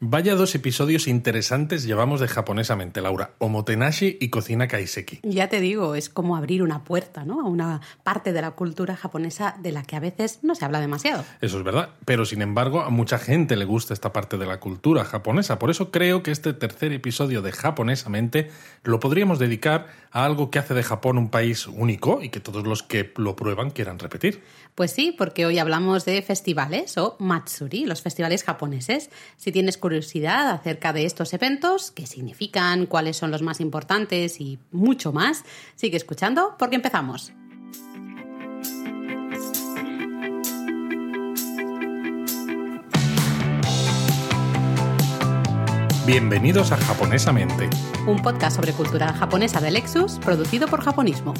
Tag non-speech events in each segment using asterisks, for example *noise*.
Vaya dos episodios interesantes llevamos de japonesamente, Laura. Omotenashi y cocina kaiseki. Ya te digo, es como abrir una puerta, ¿no? A una parte de la cultura japonesa de la que a veces no se habla demasiado. Eso es verdad, pero sin embargo a mucha gente le gusta esta parte de la cultura japonesa. Por eso creo que este tercer episodio de japonesamente lo podríamos dedicar a algo que hace de Japón un país único y que todos los que lo prueban quieran repetir. Pues sí, porque hoy hablamos de festivales o matsuri, los festivales japoneses. Si tienes curiosidad acerca de estos eventos, qué significan, cuáles son los más importantes y mucho más, sigue escuchando porque empezamos. Bienvenidos a Japonesamente, un podcast sobre cultura japonesa de Lexus producido por Japonismo.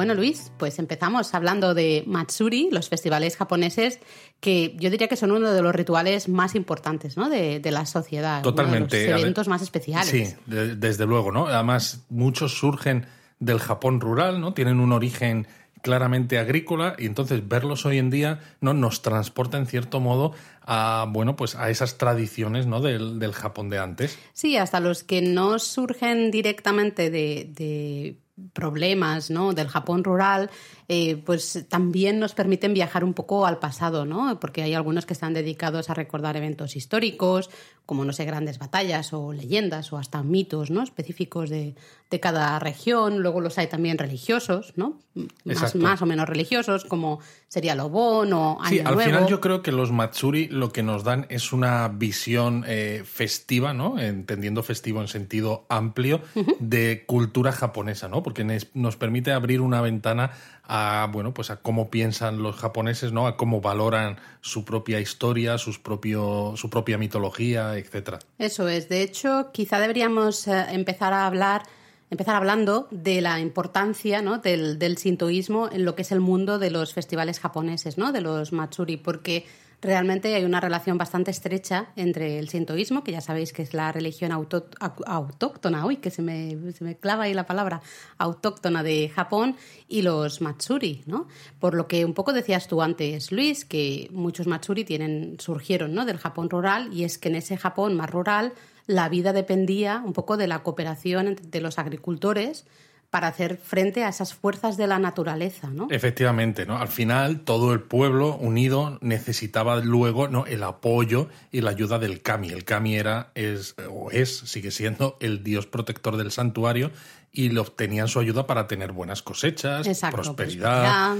Bueno, Luis, pues empezamos hablando de Matsuri, los festivales japoneses, que yo diría que son uno de los rituales más importantes ¿no? de, la sociedad. Totalmente. los eventos más especiales. Sí, desde luego, ¿no? Además, muchos surgen del Japón rural, ¿no? Tienen un origen claramente agrícola y entonces verlos hoy en día no nos transporta en cierto modo a bueno pues a esas tradiciones ¿no? del, del Japón de antes sí hasta los que no surgen directamente de problemas ¿no? del Japón rural, eh, pues también nos permiten viajar un poco al pasado, ¿no? porque hay algunos que están dedicados a recordar eventos históricos, como no sé, grandes batallas o leyendas o hasta mitos ¿no? específicos de, de cada región. Luego los hay también religiosos, ¿no? Más, más, o menos religiosos, como sería Lobón o Año Sí, al final yo creo que los Matsuri lo que nos dan es una visión eh, festiva, ¿no? Entendiendo festivo en sentido amplio, de cultura japonesa, ¿no? Porque nos permite abrir una ventana a bueno pues a cómo piensan los japoneses no a cómo valoran su propia historia sus propio, su propia mitología etcétera eso es de hecho quizá deberíamos eh, empezar a hablar empezar hablando de la importancia ¿no? del, del sintoísmo en lo que es el mundo de los festivales japoneses, ¿no? de los matsuri, porque realmente hay una relación bastante estrecha entre el sintoísmo, que ya sabéis que es la religión autóctona, uy, que se me, se me clava ahí la palabra, autóctona de Japón, y los matsuri, ¿no? Por lo que un poco decías tú antes, Luis, que muchos matsuri tienen, surgieron ¿no? del Japón rural, y es que en ese Japón más rural la vida dependía un poco de la cooperación de los agricultores para hacer frente a esas fuerzas de la naturaleza, ¿no? Efectivamente, ¿no? Al final todo el pueblo unido necesitaba luego ¿no? el apoyo y la ayuda del kami. El kami era es o es sigue siendo el dios protector del santuario y le obtenían su ayuda para tener buenas cosechas, prosperidad,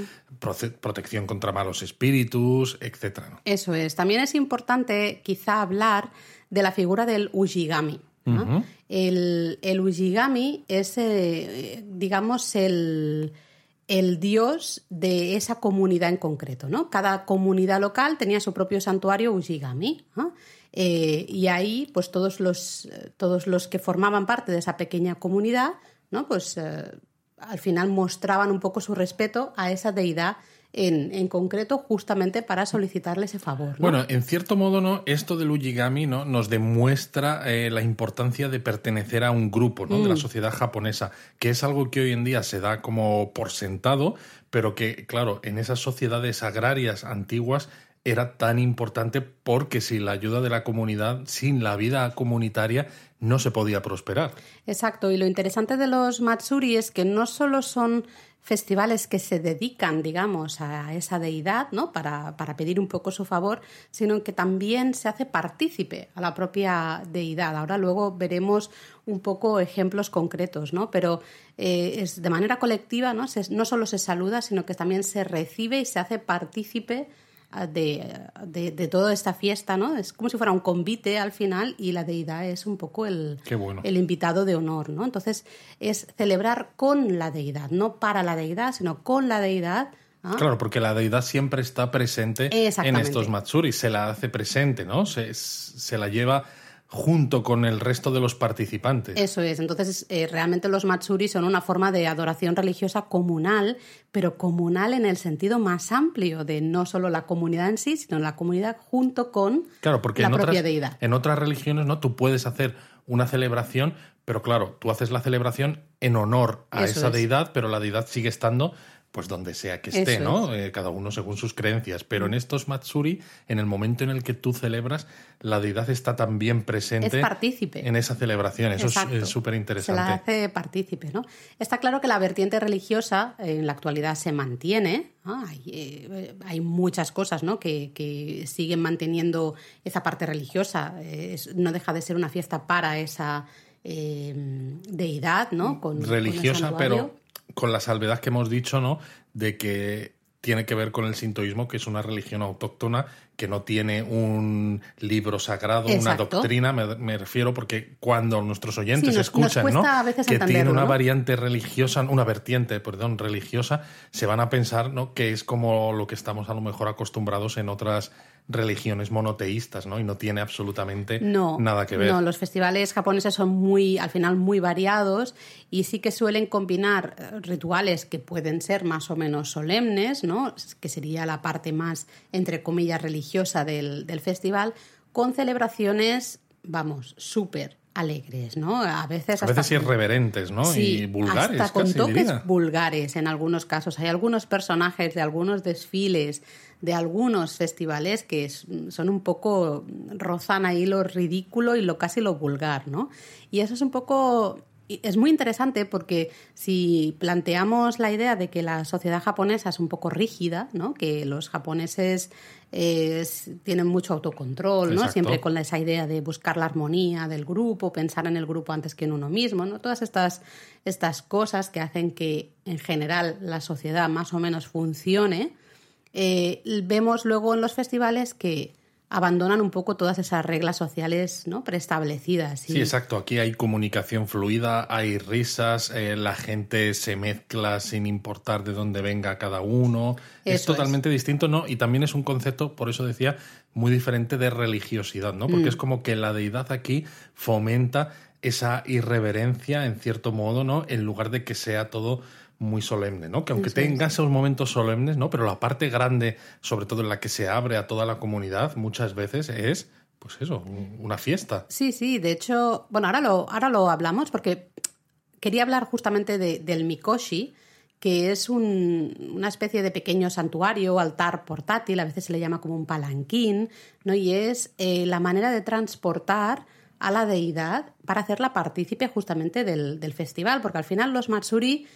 protección contra malos espíritus, etcétera. Eso es. También es importante quizá hablar de la figura del Ujigami el, el, Ujigami es, eh, digamos, el, el, dios de esa comunidad en concreto. ¿no? Cada comunidad local tenía su propio santuario Ujigami. Eh, y ahí, pues todos los, todos los que formaban parte de esa pequeña comunidad, ¿no? pues eh, al final mostraban un poco su respeto a esa deidad en, en, concreto justamente para solicitarle ese favor. Bueno, en cierto modo, ¿no? Esto del Ujigami ¿no? nos demuestra eh, la importancia de pertenecer a un grupo ¿no? de la mm. sociedad japonesa, que es algo que hoy en día se da como por sentado, pero que, claro, en esas sociedades agrarias antiguas era tan importante porque sin la ayuda de la comunidad, sin la vida comunitaria, no se podía prosperar. Exacto, y lo interesante de los Matsuri es que no solo son festivales que se dedican, digamos, a esa deidad, ¿no? Para, para, pedir un poco su favor, sino que también se hace partícipe a la propia deidad. Ahora luego veremos un poco ejemplos concretos, ¿no? Pero eh, es de manera colectiva, ¿no? no solo se saluda, sino que también se recibe y se hace partícipe de, de, toda esta fiesta, ¿no? Es como si fuera un convite al final y la deidad es un poco el, el invitado de honor, ¿no? Entonces es celebrar con la deidad, no para la deidad, sino con la deidad. ¿ah? Claro, porque la deidad siempre está presente en estos Matsuri, se la hace presente, ¿no? Se, se la lleva junto con el resto de los participantes. Eso es. Entonces, eh, realmente los matsuri son una forma de adoración religiosa comunal, pero comunal en el sentido más amplio de no solo la comunidad en sí, sino la comunidad junto con claro, porque la en propia otras, deidad. En otras religiones, ¿no? Tú puedes hacer una celebración, pero claro, tú haces la celebración en honor a esa deidad, pero la deidad sigue estando pues donde sea que esté, ¿no? Eh, cada uno según sus creencias. Pero en estos Matsuri, en el momento en el que tú celebras, la deidad está también presente es partícipe. en esa celebración. Eso es súper interesante. Se la hace partícipe, ¿no? Está claro que la vertiente religiosa en la actualidad se mantiene. Hay, eh, hay, muchas cosas ¿no? que, que, siguen manteniendo esa parte religiosa. no deja de ser una fiesta para esa eh, deidad, ¿no? Con, religiosa, pero con la salvedad que hemos dicho, ¿no? De que tiene que ver con el sintoísmo, que es una religión autóctona que no tiene un libro sagrado, una doctrina, me, refiero, porque cuando nuestros oyentes escuchan ¿no? que tiene una variante religiosa, una vertiente, perdón, religiosa, se van a pensar ¿no? que es como lo que estamos a lo mejor acostumbrados en otras religiones monoteístas, ¿no? Y no tiene absolutamente nada que ver. No, los festivales japoneses son muy, al final, muy variados y sí que suelen combinar eh, rituales que pueden ser más o menos solemnes, ¿no? Que sería la parte más, entre comillas, religiosa del, del festival, con celebraciones, vamos, súper alegres, ¿no? A veces, a veces irreverentes, ¿no? y vulgares. Hasta con toques vulgares en algunos casos. Hay algunos personajes de algunos desfiles, de algunos festivales que son un poco, rozan ahí lo ridículo y lo casi lo vulgar, ¿no? Y eso es un poco es muy interesante porque si planteamos la idea de que la sociedad japonesa es un poco rígida, ¿no? que los japoneses eh, tienen mucho autocontrol, ¿no? siempre con esa idea de buscar la armonía del grupo, pensar en el grupo antes que en uno mismo, ¿no? todas estas, estas cosas que hacen que en general la sociedad más o menos funcione, eh, vemos luego en los festivales que abandonan un poco todas esas reglas sociales ¿no? preestablecidas. Sí, exacto. Aquí hay comunicación fluida, hay risas, eh, la gente se mezcla sin importar de dónde venga cada uno. es totalmente distinto, ¿no? Y también es un concepto, por eso decía, muy diferente de religiosidad, ¿no? Porque mm. es como que la deidad aquí fomenta esa irreverencia, en cierto modo, ¿no? En lugar de que sea todo muy solemne, ¿no? Que aunque tenga esos momentos solemnes, ¿no? Pero la parte grande, sobre todo en la que se abre a toda la comunidad, muchas veces es, pues eso, una fiesta. Sí, sí, de hecho, bueno, ahora lo, ahora lo hablamos porque quería hablar justamente del Mikoshi, que es una especie de pequeño santuario, altar portátil, a veces se le llama como un palanquín, ¿no? Y es eh, la manera de transportar a la deidad para hacerla partícipe justamente del, del festival, porque al final los Matsuri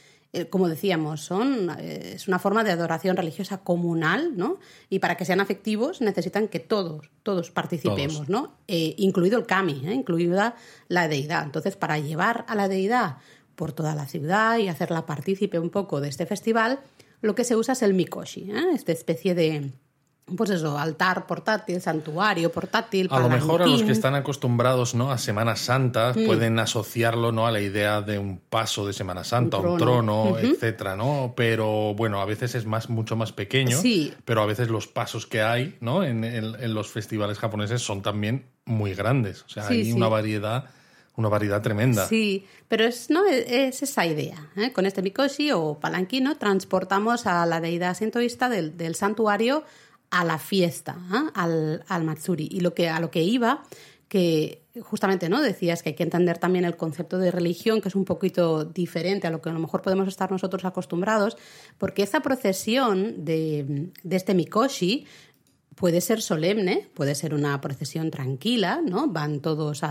como decíamos, son, eh, es una forma de adoración religiosa comunal, ¿no? Y para que sean afectivos necesitan que todos, todos participemos, ¿no? Eh, incluido el kami, incluida la deidad. Entonces, para llevar a la deidad por toda la ciudad y hacerla partícipe un poco de este festival, lo que se usa es el mikoshi, esta especie de, pues eso, altar portátil, santuario portátil. A lo mejor a los que están acostumbrados ¿no? a Semana Santa mm. pueden asociarlo ¿no? a la idea de un paso de Semana Santa, un trono, etcétera, ¿no? Pero bueno, a veces es más, mucho más pequeño. Sí. Pero a veces los pasos que hay ¿no? en, en, los festivales japoneses son también muy grandes. O sea, hay una variedad una variedad tremenda. Sí, pero es, ¿no? es esa idea. ¿eh? Con este mikoshi o palanquino transportamos a la deidad sintoísta del, del santuario a la fiesta, ¿ah? al, al, Matsuri. Y lo que, a lo que iba, que justamente no decías que hay que entender también el concepto de religión, que es un poquito diferente a lo que a lo mejor podemos estar nosotros acostumbrados, porque esa procesión de, de este Mikoshi puede ser solemne, puede ser una procesión tranquila, ¿no? Van todos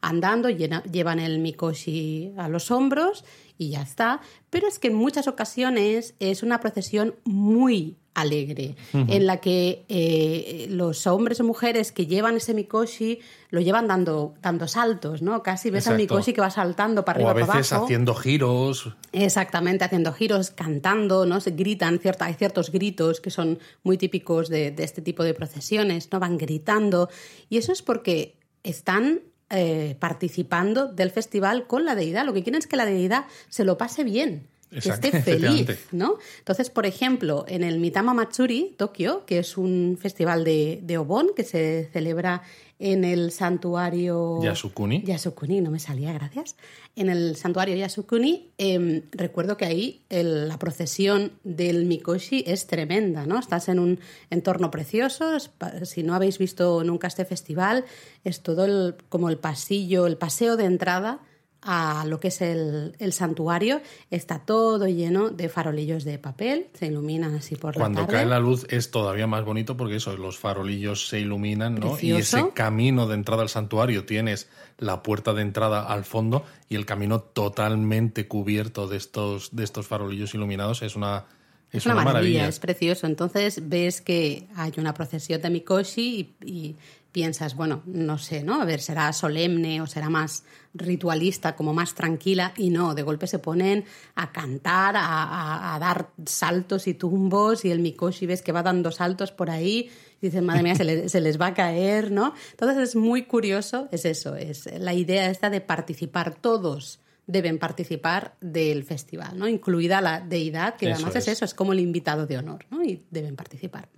andando, llevan el mikoshi a los hombros y ya está. Pero es que en muchas ocasiones es una procesión muy alegre, en la que eh, los hombres o mujeres que llevan ese mikoshi lo llevan dando, dando saltos, ¿no? Casi ves al mikoshi que va saltando para arriba o a veces haciendo giros. Exactamente, haciendo giros, cantando, ¿no? Se gritan, cierta, hay ciertos gritos que son muy típicos de, de este tipo de procesiones, ¿no? Van gritando. Y eso es porque están eh, participando del festival con la deidad. Lo que quieren es que la deidad se lo pase bien que esté feliz, ¿no? Entonces, por ejemplo, en el Mitama Matsuri, Tokio, que es un festival de, de Obon que se celebra en el santuario... Yasukuni. Yasukuni, no me salía, gracias. En el santuario Yasukuni, em, recuerdo que ahí la procesión del Mikoshi es tremenda, ¿no? Estás en un entorno precioso, si no habéis visto nunca este festival, es todo el, como el pasillo, el paseo de entrada a lo que es el, el, santuario, está todo lleno de farolillos de papel, se iluminan así por la Cuando cae la luz es todavía más bonito porque eso, los farolillos se iluminan, ¿no? Y ese camino de entrada al santuario tienes la puerta de entrada al fondo y el camino totalmente cubierto de estos, de estos farolillos iluminados. Es una es, una, maravilla, es precioso. Entonces ves que hay una procesión de Mikoshi y, piensas, bueno, no sé, ¿no? A ver, será solemne o será más ritualista, como más tranquila, y no, de golpe se ponen a cantar, a, dar saltos y tumbos, y el Mikoshi ves que va dando saltos por ahí, y dices, madre mía, se, se les va a caer, ¿no? Entonces es muy curioso, es eso, es la idea esta de participar todos deben participar del festival, ¿no? Incluida la deidad, que además es. eso, es como el invitado de honor, ¿no? Y deben participar.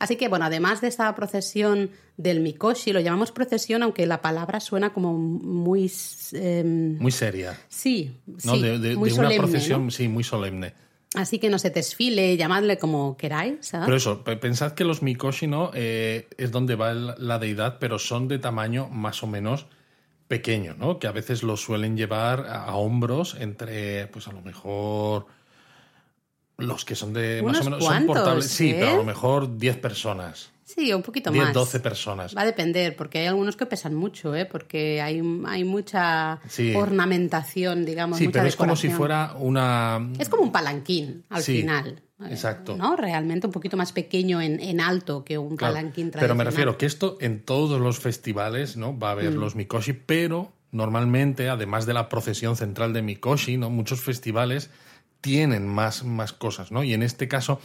Así que, bueno, además de esta procesión del Mikoshi, lo llamamos procesión, aunque la palabra suena como muy... Em, muy seria. Sí, sí de, una procesión, sí, muy solemne. Así que no se desfile, llamadle como queráis. Pero eso, pensad que los Mikoshi, ¿no? Eh, es donde va la deidad, pero son de tamaño más o menos pequeño, ¿no? Que a veces lo suelen llevar a, hombros entre, pues a lo mejor los que son de más o menos son portables. Sí, pero a lo ¿eh? mejor 10 personas. Sí, un poquito más. 10, 12 personas. Va a depender, porque hay algunos que pesan mucho, ¿eh? porque hay, hay mucha ornamentación, digamos. Sí, pero es como si fuera una. Es como un palanquín al final. Exacto. ¿no? Realmente un poquito más pequeño en, en alto que un palanquín tradicional. Pero me refiero que esto en todos los festivales ¿no? va a haber mm. los Mikoshi, pero normalmente, además de la procesión central de Mikoshi, ¿no? muchos festivales tienen más, más cosas, ¿no? Y en este caso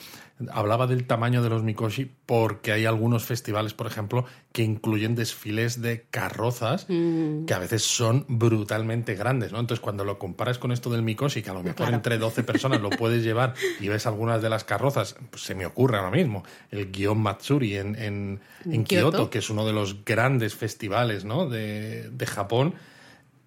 hablaba del tamaño de los Mikoshi porque hay algunos festivales, por ejemplo, que incluyen desfiles de carrozas mm. que a veces son brutalmente grandes, ¿no? Entonces, cuando lo comparas con esto del Mikoshi, que a lo mejor entre 12 personas lo puedes llevar *laughs* y ves algunas de las carrozas, pues se me ocurre ahora mismo, el Gion Matsuri en, en, en Kioto, que es uno de los grandes festivales, ¿no? De, de Japón,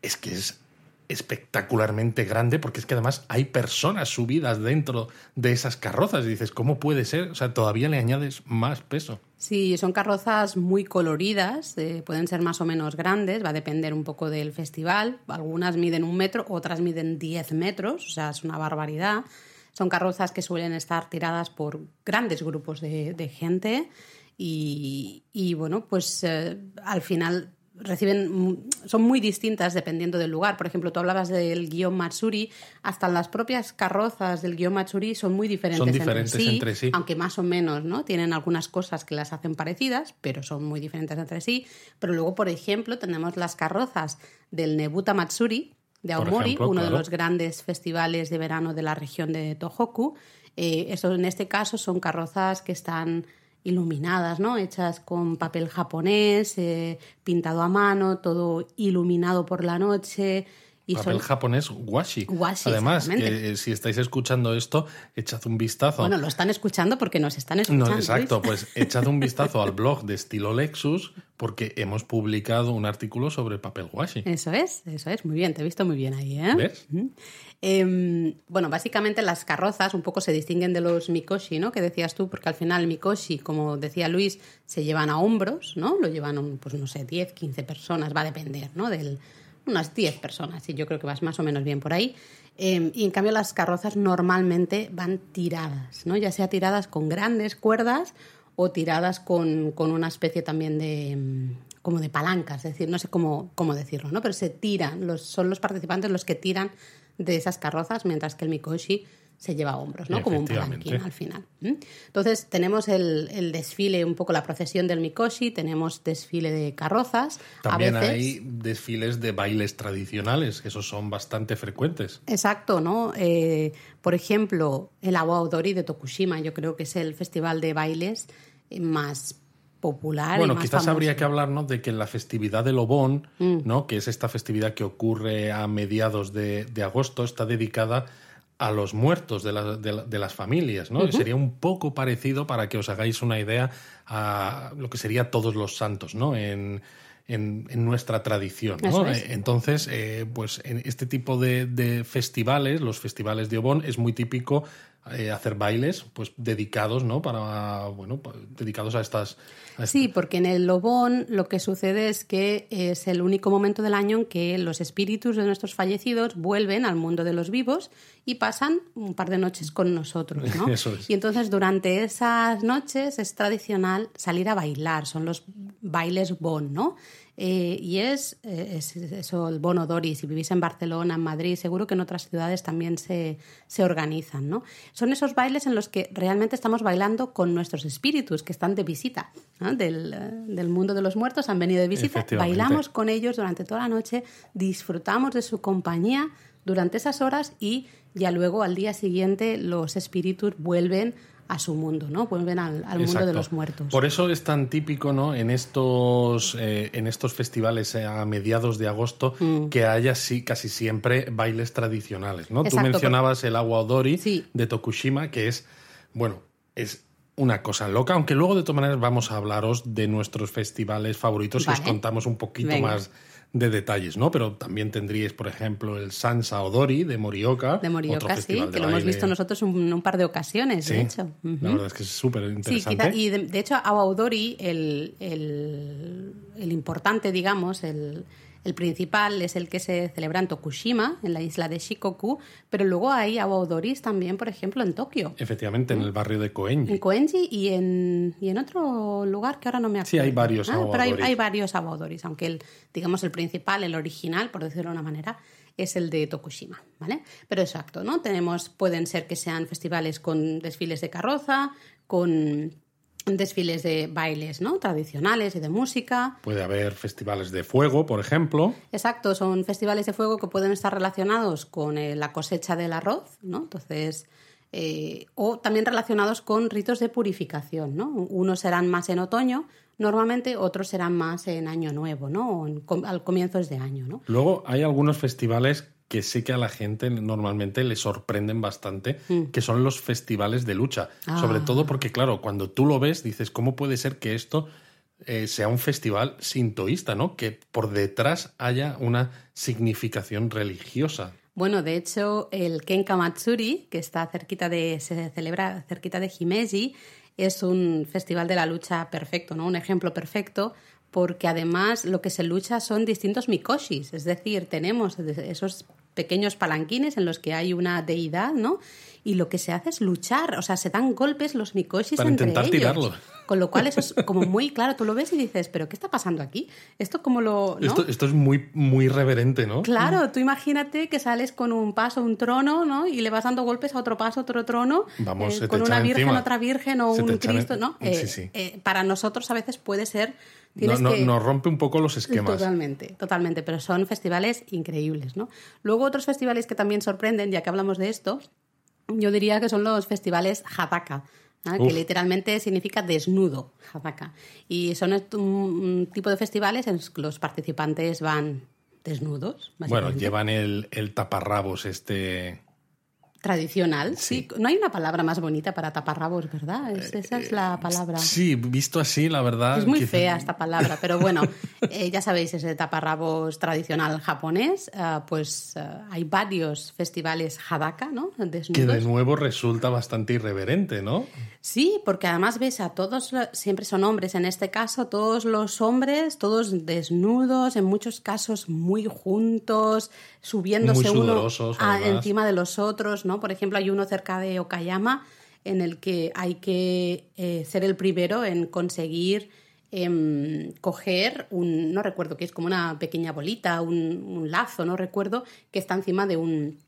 es que es espectacularmente grande porque es que además hay personas subidas dentro de esas carrozas y dices, ¿cómo puede ser? O sea, todavía le añades más peso. Sí, son carrozas muy coloridas, eh, pueden ser más o menos grandes, va a depender un poco del festival. Algunas miden un metro, otras miden diez metros, o sea, es una barbaridad. Son carrozas que suelen estar tiradas por grandes grupos de, gente y, bueno, pues eh, al final reciben son muy distintas dependiendo del lugar. Por ejemplo, tú hablabas del guion Matsuri, hasta las propias carrozas del guion Matsuri son muy diferentes, son diferentes entre, sí, aunque más o menos, ¿no? Tienen algunas cosas que las hacen parecidas, pero son muy diferentes entre sí. Pero luego, por ejemplo, tenemos las carrozas del Nebuta Matsuri de Aomori, uno de los grandes festivales de verano de la región de Tohoku. Eh, eso, en este caso son carrozas que están iluminadas, ¿no? Hechas con papel japonés, eh, pintado a mano, todo iluminado por la noche. Papel japonés washi. washi Además, que, si estáis escuchando esto, echad un vistazo. Bueno, lo están escuchando porque nos están escuchando. No, exacto, pues echad un vistazo *laughs* al blog de estilo Lexus porque hemos publicado un artículo sobre papel washi. Eso es, eso es. Muy bien, te he visto muy bien ahí, ¿eh? ¿Ves? Em, bueno, básicamente las carrozas un poco se distinguen de los mikoshi, ¿no? Que decías tú, porque al final el mikoshi, como decía Luis, se llevan a hombros, ¿no? Lo llevan, pues no sé, 10, 15 personas, va a depender, ¿no? Del, unas 10 personas, y yo creo que vas más o menos bien por ahí. Em, y en cambio las carrozas normalmente van tiradas, ¿no? Ya sea tiradas con grandes cuerdas o tiradas con, con una especie también de em, como de palancas, es decir, no sé cómo, cómo decirlo, ¿no? Pero se tiran, los, son los participantes los que tiran de esas carrozas, mientras que el Mikoshi se lleva a hombros, ¿no? Como un palanquín al final. Entonces tenemos el, desfile, un poco la procesión del Mikoshi, tenemos desfile de carrozas. También hay desfiles de bailes tradicionales, que esos son bastante frecuentes. Exacto, ¿no? Eh, por ejemplo, el Awa Odori de Tokushima, yo creo que es el festival de bailes más popular. Bueno, quizás habría que hablarnos de que la festividad del Obón, mm. ¿no? que es esta festividad que ocurre a mediados de, agosto, está dedicada a los muertos de, de, las familias, ¿no? Sería un poco parecido, para que os hagáis una idea, a lo que sería todos los santos, ¿no? En, en, nuestra tradición. ¿no? Entonces, eh, pues en este tipo de, festivales, los festivales de Obón, es muy típico eh, hacer bailes pues dedicados, ¿no? Para, bueno, dedicados a estas... Sí, porque en el Lobón lo que sucede es que es el único momento del año en que los espíritus de nuestros fallecidos vuelven al mundo de los vivos y pasan un par de noches con nosotros, ¿no? *laughs* Eso es. Y entonces durante esas noches es tradicional salir a bailar, son los bailes Bon, ¿no? Eh, y es, eh, es, eso, el Bono Dori. Si vivís en Barcelona, en Madrid, seguro que en otras ciudades también se, se organizan. ¿no? Son esos bailes en los que realmente estamos bailando con nuestros espíritus que están de visita ¿no? del, eh, del, mundo de los muertos, han venido de visita. Bailamos con ellos durante toda la noche, disfrutamos de su compañía durante esas horas y ya luego al día siguiente los espíritus vuelven a su mundo, ¿no? Vuelven al, al mundo de los muertos. Por eso es tan típico, ¿no? En estos, eh, en estos festivales eh, a mediados de agosto mm. que haya sí, casi siempre bailes tradicionales, ¿no? Exacto, Tú mencionabas el agua odori sí. de Tokushima, que es, bueno, es una cosa loca, aunque luego de todas maneras vamos a hablaros de nuestros festivales favoritos vale. y os contamos un poquito Venga. más de detalles, ¿no? Pero también tendríais, por ejemplo, el Sansa Odori de Morioka. De Morioka, sí, que lo hemos visto nosotros un, un, par de ocasiones, sí, de hecho. Uh -huh. La verdad es que es súper interesante. Sí, quizá, y de, de, hecho, Awa Odori, el, el, el importante, digamos, el, el principal es el que se celebra en Tokushima, en la isla de Shikoku, pero luego hay awaodoris también, por ejemplo, en Tokio. Efectivamente, en el barrio de Koenji. En Koenji y en, y en otro lugar que ahora no me acuerdo. Sí, hay varios ah, Pero hay, hay, varios awaodoris, aunque el, digamos, el principal, el original, por decirlo de una manera, es el de Tokushima, ¿vale? Pero exacto, ¿no? Tenemos, pueden ser que sean festivales con desfiles de carroza, con desfiles de bailes ¿no? tradicionales y de música. Puede haber festivales de fuego, por ejemplo. Exacto, son festivales de fuego que pueden estar relacionados con eh, la cosecha del arroz, ¿no? Entonces, eh, o también relacionados con ritos de purificación, ¿no? Unos serán más en otoño, normalmente otros serán más en año nuevo, ¿no? O en, al comienzos de año, ¿no? Luego hay algunos festivales que sé que a la gente normalmente le sorprenden bastante, mm. que son los festivales de lucha. Ah. Sobre todo porque, claro, cuando tú lo ves, dices, ¿cómo puede ser que esto eh, sea un festival sintoísta, ¿no? Que por detrás haya una significación religiosa. Bueno, de hecho, el Kenka Matsuri, que está cerquita de, se celebra cerquita de Himeji, es un festival de la lucha perfecto, ¿no? Un ejemplo perfecto porque además lo que se lucha son distintos mikoshis, es decir, tenemos esos pequeños palanquines en los que hay una deidad, ¿no? Y lo que se hace es luchar, o sea, se dan golpes los mikoshis Para entre intentar ellos. tirarlo. Con lo cual eso es como muy claro, tú lo ves y dices, pero ¿qué está pasando aquí? Esto como lo... ¿no? Esto, esto, es muy, muy reverente, ¿no? Claro, tú imagínate que sales con un paso, un trono, ¿no? Y le vas dando golpes a otro paso, otro trono, Vamos, eh, con una virgen, encima. otra virgen o se un Cristo, en... ¿no? Sí, Eh, sí. eh, para nosotros a veces puede ser... No, no, que... nos rompe un poco los esquemas. Totalmente, totalmente, pero son festivales increíbles, ¿no? Luego otros festivales que también sorprenden, ya que hablamos de esto, yo diría que son los festivales Hataka, que literalmente significa desnudo, Hataka. Y son un, un, tipo de festivales en los que los participantes van desnudos. Bueno, llevan el, el taparrabos este tradicional. Sí. sí. No hay una palabra más bonita para taparrabos, ¿verdad? Es, esa es la palabra. Sí, visto así, la verdad. Es muy quizá... fea esta palabra, pero bueno, *laughs* eh, ya sabéis, ese taparrabos tradicional japonés, uh, pues hay varios festivales hadaka, ¿no? Desnudos. Que de nuevo resulta bastante irreverente, ¿no? Sí, porque además ves a todos, siempre son hombres en este caso, todos los hombres, todos desnudos, en muchos casos muy juntos, subiéndose muy uno a, encima de los otros, ¿no? Por ejemplo, hay uno cerca de Okayama en el que hay que eh, ser el primero en conseguir eh, coger un, no recuerdo qué es, como una pequeña bolita, un, un lazo, no recuerdo, que está encima de un,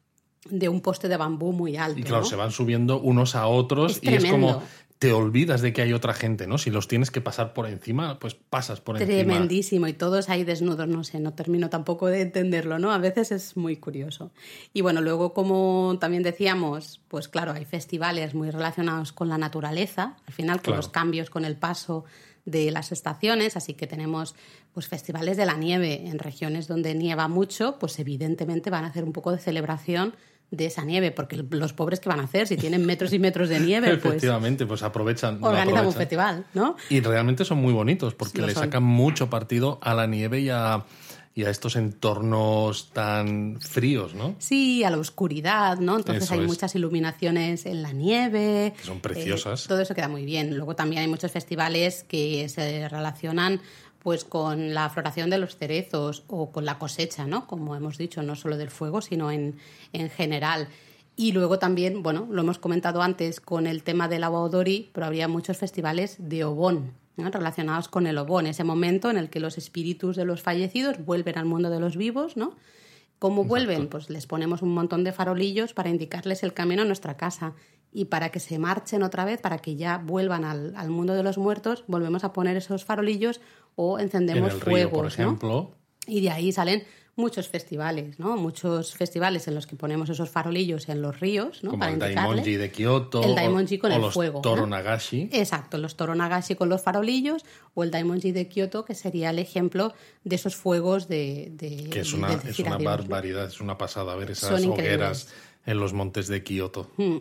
de un poste de bambú muy alto. Y claro, ¿no? se van subiendo unos a otros es y es como te olvidas de que hay otra gente, ¿no? Si los tienes que pasar por encima, pues pasas por Tremendísimo. encima. Tremendísimo, y todos ahí desnudos, no sé, no termino tampoco de entenderlo, ¿no? A veces es muy curioso. Y bueno, luego, como también decíamos, pues claro, hay festivales muy relacionados con la naturaleza, al final con Claro. los cambios, con el paso de las estaciones, así que tenemos pues festivales de la nieve en regiones donde nieva mucho, pues evidentemente van a hacer un poco de celebración de esa nieve, porque los pobres que van a hacer si tienen metros y metros de nieve, *laughs* pues Efectivamente, pues aprovechan. organizan un festival, ¿no? Y realmente son muy bonitos porque Lo le son. sacan mucho partido a la nieve y a, y a estos entornos tan fríos, ¿no? Sí, a la oscuridad, ¿no? Entonces hay muchas iluminaciones en la nieve. Que son preciosas. Eh, todo eso queda muy bien. Luego también hay muchos festivales que se relacionan pues con la floración de los cerezos o con la cosecha, ¿no? Como hemos dicho, no solo del fuego, sino en, en general. Y luego también, bueno, lo hemos comentado antes con el tema del agua odori, pero habría muchos festivales de obón, relacionados con el obón, ese momento en el que los espíritus de los fallecidos vuelven al mundo de los vivos, ¿no? ¿Cómo vuelven? Pues les ponemos un montón de farolillos para indicarles el camino a nuestra casa. Y para que se marchen otra vez, para que ya vuelvan al, al mundo de los muertos, volvemos a poner esos farolillos o encendemos fuego, por ejemplo. Y de ahí salen muchos festivales, ¿no? Muchos festivales en los que ponemos esos farolillos en los ríos, ¿no? Como el Daimonji de Kioto. El Daimonji con el los fuego. Toro Nagashi. Exacto, los Toro Nagashi con los farolillos o el Daimonji de Kioto, que sería el ejemplo de esos fuegos de... que es una, es una barbaridad, es una pasada ver esas hogueras en los montes de Kioto. Mm.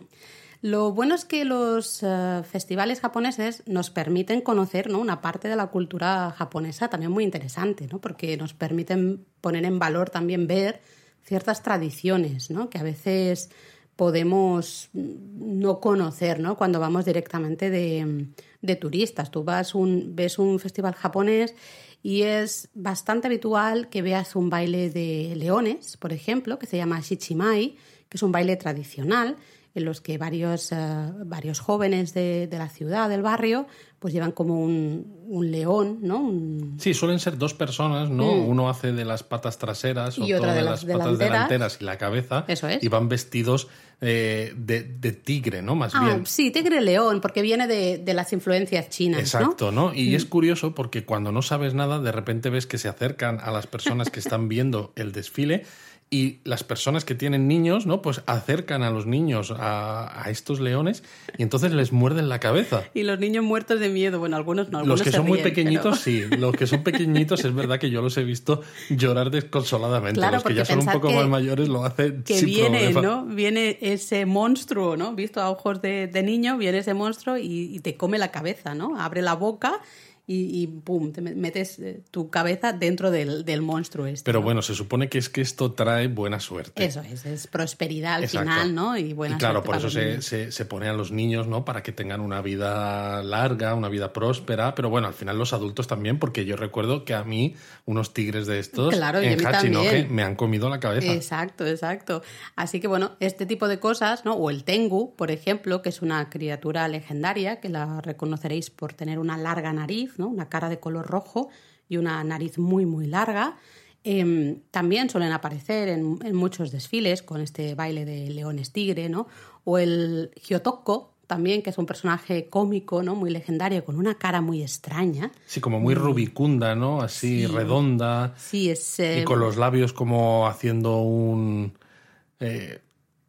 Lo bueno es que los eh, festivales japoneses nos permiten conocer ¿no? una parte de la cultura japonesa también muy interesante, ¿no? porque nos permiten poner en valor también ver ciertas tradiciones ¿no? que a veces podemos no conocer ¿no? cuando vamos directamente de, de turistas. Tú vas un, ves un festival japonés y es bastante habitual que veas un baile de leones, por ejemplo, que se llama Shichimai, que es un baile tradicional en los que varios, eh, varios jóvenes de, de, la ciudad, del barrio, pues llevan como un, un león, ¿no? Sí, suelen ser dos personas, ¿no? Mm. Uno hace de las patas traseras, y otro de, las, patas delanteras. y la cabeza. Eso es. Y van vestidos eh, de, de, tigre, ¿no? Más ah, bien. Sí, tigre-león, porque viene de, de, las influencias chinas. Exacto, ¿no? Y mm. es curioso porque cuando no sabes nada, de repente ves que se acercan a las personas que están viendo el desfile y las personas que tienen niños, ¿no? Pues acercan a los niños a, a, estos leones y entonces les muerden la cabeza. *laughs* Y los niños muertos de miedo, bueno, algunos no. Algunos los que son muy pequeñitos, *laughs* sí. Los que son pequeñitos es verdad que yo los he visto llorar desconsoladamente. Claro, los que ya son un poco más mayores lo hacen que sin viene, problema. ¿no? Viene ese monstruo, ¿no? Visto a ojos de, de niño, viene ese monstruo y, y te come la cabeza, ¿no? Abre la boca y, y, pum, te metes eh, tu cabeza dentro del, del monstruo este. Pero bueno, se supone que es que esto trae buena suerte. Eso es, es prosperidad al Exacto. final, ¿no? Y buena y claro, por eso se, se, se, pone a los niños, ¿no? Para que tengan una vida larga, una vida próspera, pero bueno, al final los adultos también, porque yo recuerdo que a mí unos tigres de estos claro, en Hachinohe me han comido la cabeza. Exacto, exacto. Así que bueno, este tipo de cosas, ¿no? O el tengu, por ejemplo, que es una criatura legendaria, que la reconoceréis por tener una larga nariz, ¿no? Una cara de color rojo y una nariz muy, muy larga. Eh, también suelen aparecer en, en, muchos desfiles con este baile de leones tigre, ¿no? O el Hyotoko, también, que es un personaje cómico, ¿no? Muy legendario, con una cara muy extraña. Sí, como muy rubicunda, ¿no? Así Sí. redonda. Sí, es... eh, Y con los labios como haciendo un... eh,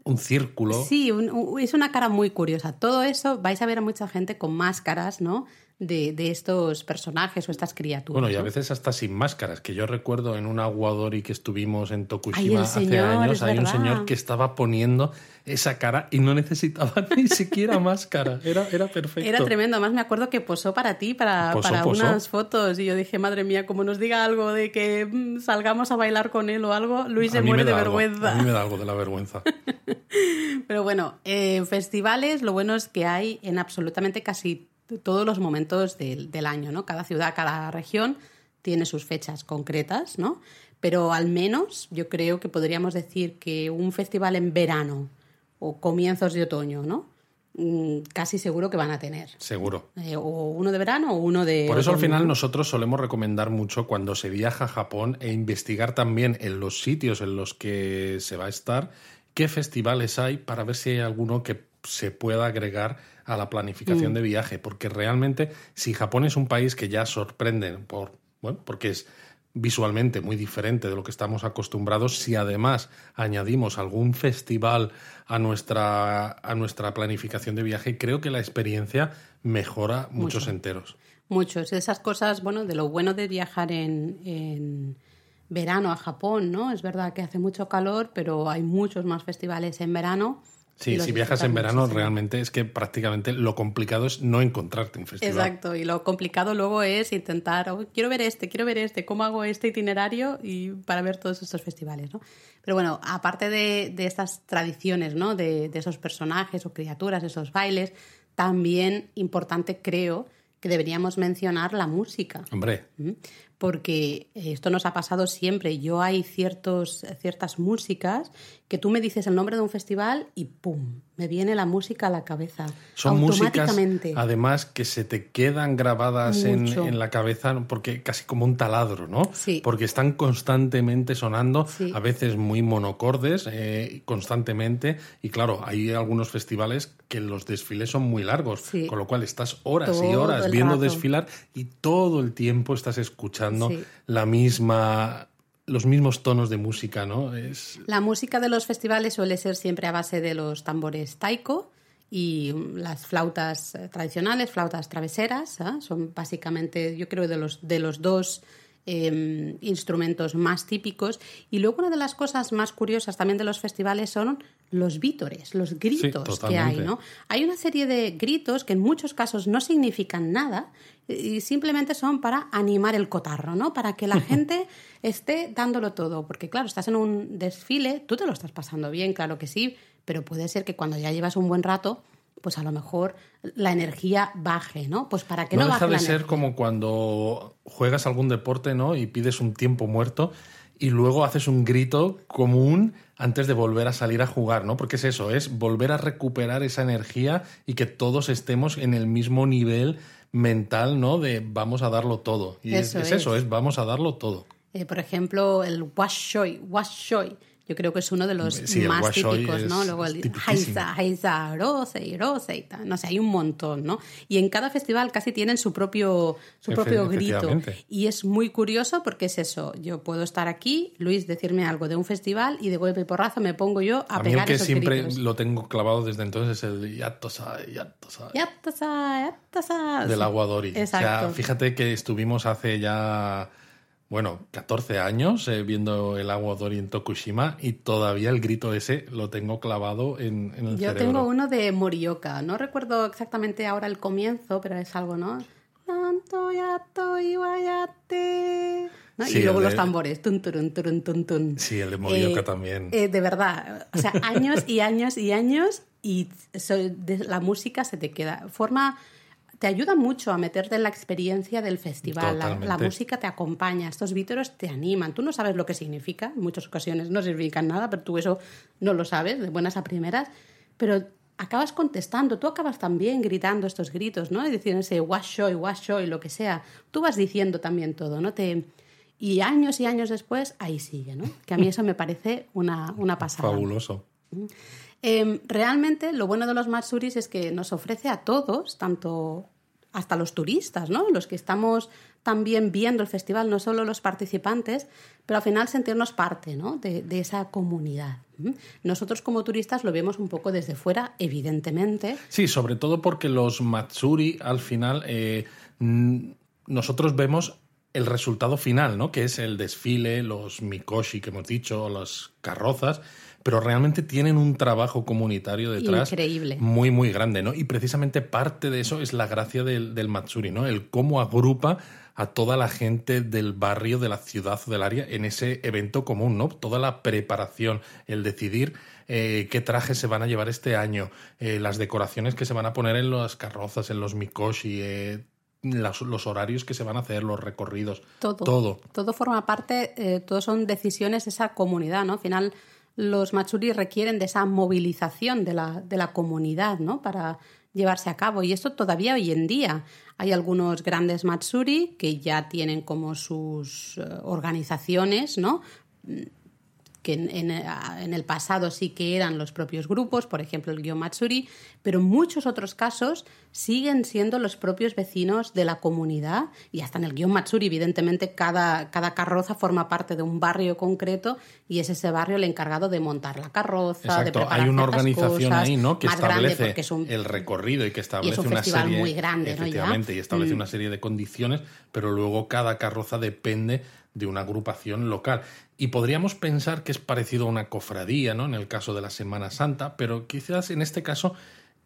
un círculo. Sí, un- un- es una cara muy curiosa. Todo eso vais a ver a mucha gente con máscaras, ¿no? De, de estos personajes o estas criaturas. Bueno, y a veces hasta sin máscaras, que yo recuerdo en un aguadori que estuvimos en Ay, Tokushima el hace señor, años, hay un verdad. señor que estaba poniendo esa cara y no necesitaba *laughs* ni siquiera máscara, era, era perfecto. Era tremendo. Además, me acuerdo que posó para ti, para, Posó, para posó. unas fotos. Y yo dije, madre mía, como nos diga algo de que mm, salgamos a bailar con él o algo, Luis A se muere de algo, vergüenza. a mí me da algo de la vergüenza. *laughs* Pero bueno, eh, en festivales lo bueno es que hay en absolutamente casi todos los momentos del, del año, ¿no? Cada ciudad, cada región tiene sus fechas concretas, ¿no? Pero al menos yo creo que podríamos decir que un festival en verano o comienzos de otoño, ¿no? Mm, Casi seguro que van a tener. Seguro. Eh, o uno de verano o uno de... Por eso al final ¿no? nosotros solemos recomendar mucho cuando se viaja a Japón e investigar también en los sitios en los que se va a estar qué festivales hay para ver si hay alguno que se pueda agregar a la planificación Mm. de viaje, porque realmente si Japón es un país que ya sorprende por bueno, porque es visualmente muy diferente de lo que estamos acostumbrados, si además añadimos algún festival a nuestra a nuestra planificación de viaje, creo que la experiencia mejora muchos Mucho. enteros. Muchos. Esas cosas, bueno, de lo bueno de viajar en, en verano a Japón, ¿no? Es verdad que hace mucho calor, pero hay muchos más festivales en verano Sí, si viajas en verano, realmente es que prácticamente lo complicado es no encontrarte un festival. Exacto, y lo complicado luego es intentar, oh, quiero ver este, quiero ver este, cómo hago este itinerario y para ver todos estos festivales, ¿no? Pero bueno, aparte de, estas tradiciones, ¿no? De, de esos personajes o criaturas, esos bailes, también importante creo que deberíamos mencionar la música. Hombre. Porque esto nos ha pasado siempre. Yo hay ciertos, ciertas músicas que tú me dices el nombre de un festival y ¡pum! Me viene la música a la cabeza. Son músicas, además, que se te quedan grabadas en, la cabeza porque casi como un taladro, ¿no? Sí. Porque están constantemente sonando, a veces muy monocordes, eh, constantemente. Y claro, hay algunos festivales que los desfiles son muy largos, con lo cual estás horas y horas viendo desfilar y todo el tiempo estás escuchando la misma los mismos tonos de música, ¿no? Es... La música de los festivales suele ser siempre a base de los tambores taiko y las flautas eh, tradicionales, flautas traveseras, ¿eh? son básicamente, yo creo, de los, de los dos Em, instrumentos más típicos. Y luego una de las cosas más curiosas también de los festivales son los vítores, los gritos que hay, ¿no? Hay una serie de gritos que en muchos casos no significan nada y simplemente son para animar el cotarro, ¿no? Para que la *laughs* gente esté dándolo todo. Porque claro, estás en un desfile, tú te lo estás pasando bien, claro que sí, pero puede ser que cuando ya llevas un buen rato pues a lo mejor la energía baje, ¿no? Pues para que no, no deja de ser como cuando juegas algún deporte, ¿no? Y pides un tiempo muerto y luego haces un grito común antes de volver a salir a jugar, ¿no? Porque es eso, es volver a recuperar esa energía y que todos estemos en el mismo nivel mental, ¿no? De vamos a darlo todo. Y es, eso, es vamos a darlo todo. Eh, por ejemplo, el washoy, washoy yo creo que es uno de los más típicos, ¿no? Luego el Haiza, Haiza, Rose, Rose, no sé, hay un montón, ¿no? Y en cada festival casi tienen su propio, su propio grito. Y es muy curioso porque es eso, yo puedo estar aquí, Luis decirme algo de un festival y de golpe y porrazo me pongo yo a, a pegar mí que siempre lo tengo clavado desde entonces es el Yatosa, Yatosa. Yatosa, Yatosa. Del Aguadori. Exacto. O sea, fíjate que estuvimos hace ya bueno, 14 años eh, viendo el agua Dori en Tokushima y todavía el grito ese lo tengo clavado en, en el Yo tengo uno de Morioka, no recuerdo exactamente ahora el comienzo, pero es algo, ¿no? y luego los tambores. Tun, tun, tun, tun, Sí, el de Morioka eh, también. Eh, de verdad, o sea, años y años y años y la música se te queda. Forma te ayuda mucho a meterte en la experiencia del festival. La, música te acompaña, estos vítoros te animan. Tú no sabes lo que significa, en muchas ocasiones no significan nada, pero tú eso no lo sabes de buenas a primeras. Pero acabas contestando, tú acabas también gritando estos gritos, ¿no? Y diciendo ese washoy, washoy, lo que sea. Tú vas diciendo también todo, ¿no? Te, y años y años después, ahí sigue, ¿no? Que a mí *laughs* eso me parece una, una pasada. Fabuloso. Em, realmente lo bueno de los Matsuris es que nos ofrece a todos, tanto hasta los turistas, ¿no? Los que estamos también viendo el festival, no solo los participantes, pero al final sentirnos parte ¿no? de, esa comunidad. Nosotros como turistas lo vemos un poco desde fuera, evidentemente. Sí, sobre todo porque los Matsuri al final eh, nosotros vemos el resultado final, ¿no? Que es el desfile, los mikoshi que hemos dicho, las carrozas, pero realmente tienen un trabajo comunitario detrás Increíble. muy, muy grande, ¿no? Y precisamente parte de eso es la gracia del, del Matsuri, ¿no? El cómo agrupa a toda la gente del barrio, de la ciudad o del área en ese evento común, ¿no? Toda la preparación, el decidir eh, qué trajes se van a llevar este año, eh, las decoraciones que se van a poner en las carrozas, en los mikoshi, eh, los horarios que se van a hacer, los recorridos, todo. Todo, todo forma parte, eh, todo son decisiones de esa comunidad, ¿no? Al final los Matsuri requieren de esa movilización de la, de la comunidad, ¿no? Para llevarse a cabo. Y esto todavía hoy en día. Hay algunos grandes Matsuri que ya tienen como sus eh, organizaciones, ¿no? Que en, en, el pasado sí que eran los propios grupos, por ejemplo el Gyo Matsuri, pero en muchos otros casos siguen siendo los propios vecinos de la comunidad y hasta en el guion Matsuri, evidentemente, cada, cada carroza forma parte de un barrio concreto y es ese barrio el encargado de montar la carroza, de preparar Hay una organización ahí, ¿no? Que establece un, el recorrido y que establece un una serie muy grande, efectivamente, y establece Mm. una serie de condiciones, pero luego cada carroza depende de una agrupación local. Y podríamos pensar que es parecido a una cofradía, ¿no? En el caso de la Semana Santa, pero quizás en este caso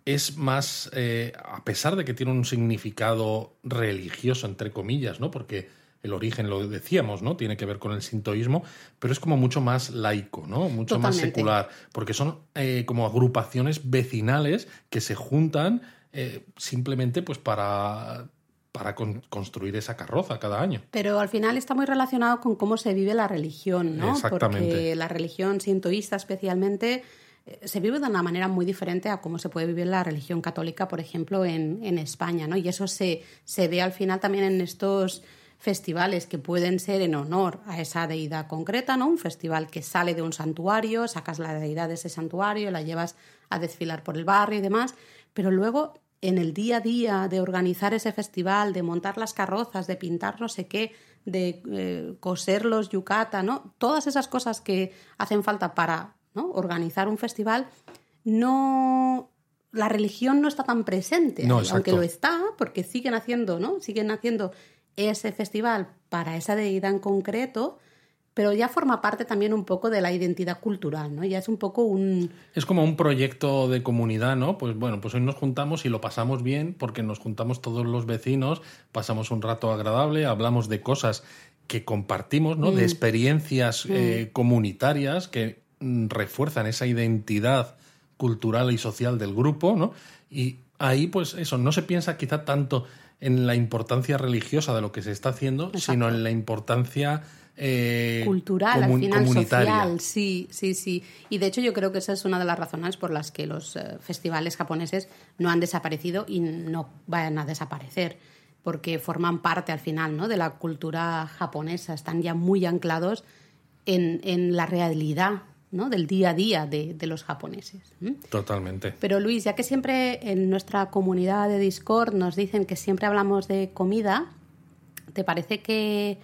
es más, eh, a pesar de que tiene un significado religioso, entre comillas, ¿no? Porque el origen, lo decíamos, ¿no? Tiene que ver con el sintoísmo, pero es como mucho más laico, ¿no? Mucho más secular, porque son eh, como agrupaciones vecinales que se juntan eh, simplemente pues para, para con- construir esa carroza cada año. Pero al final está muy relacionado con cómo se vive la religión, ¿no? Exactamente. Porque la religión sintoísta especialmente eh, se vive de una manera muy diferente a cómo se puede vivir la religión católica, por ejemplo, en, en España, ¿no? Y eso se, se ve al final también en estos festivales que pueden ser en honor a esa deidad concreta, ¿no? Un festival que sale de un santuario, sacas la deidad de ese santuario, la llevas a desfilar por el barrio y demás, pero luego en el día a día de organizar ese festival, de montar las carrozas, de pintar no sé qué, de eh, coser los yucata, ¿no? Todas esas cosas que hacen falta para ¿no? organizar un festival, no la religión no está tan presente, No, aunque lo está, porque siguen haciendo, ¿no? Siguen haciendo ese festival para esa deidad en concreto, pero ya forma parte también un poco de la identidad cultural, ¿no? Ya es un poco un Es como un proyecto de comunidad, ¿no? Pues bueno, pues hoy nos juntamos y lo pasamos bien porque nos juntamos todos los vecinos, pasamos un rato agradable, hablamos de cosas que compartimos, ¿no? De experiencias eh, comunitarias que mm, refuerzan esa identidad cultural y social del grupo, ¿no? Y ahí, pues eso, no se piensa quizá tanto en la importancia religiosa de lo que se está haciendo, sino en la importancia eh, cultural, al final social, sí, sí, sí. Y de hecho yo creo que esa es una de las razones por las que los eh, festivales japoneses no han desaparecido y no vayan a desaparecer, porque forman parte al final ¿no? de la cultura japonesa, están ya muy anclados en, en la realidad ¿no? del día a día de, de los japoneses. Totalmente. Pero Luis, ya que siempre en nuestra comunidad de Discord nos dicen que siempre hablamos de comida, ¿te parece que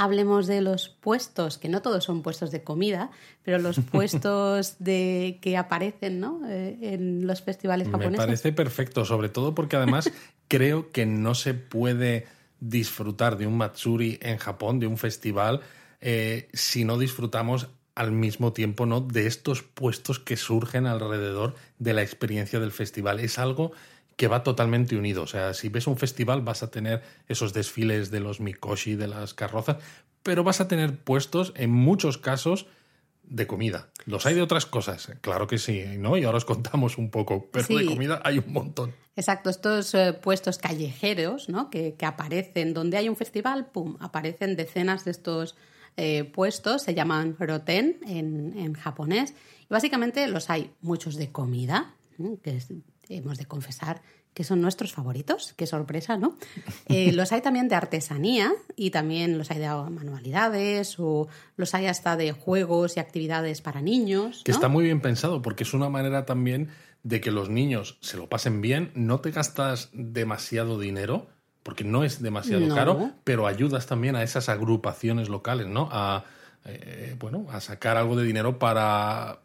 hablemos de los puestos, que no todos son puestos de comida, pero los *laughs* puestos de que aparecen ¿no? Eh, en los festivales Me japoneses? parece perfecto, sobre todo porque además *laughs* creo que no se puede disfrutar de un Matsuri en Japón, de un festival, eh, si no disfrutamos al mismo tiempo ¿no? de estos puestos que surgen alrededor de la experiencia del festival. Es algo que va totalmente unido. O sea, si ves un festival vas a tener esos desfiles de los mikoshi, de las carrozas, pero vas a tener puestos en muchos casos de comida. Los hay de otras cosas, claro que sí, ¿no? Y ahora os contamos un poco, pero de comida hay un montón. Exacto, estos eh, puestos callejeros ¿no? que, que aparecen donde hay un festival, pum, aparecen decenas de estos eh, puestos, se llaman roten en, en japonés. Y básicamente los hay muchos de comida, que es- hemos de confesar que son nuestros favoritos, qué sorpresa, ¿no? *laughs* Eh, los hay también de artesanía y también los hay de manualidades o los hay hasta de juegos y actividades para niños. Que está muy bien pensado porque es una manera también de que los niños se lo pasen bien, no te gastas demasiado dinero, porque no es demasiado No. caro, pero ayudas también a esas agrupaciones locales, ¿no? A, eh, bueno, a sacar algo de dinero para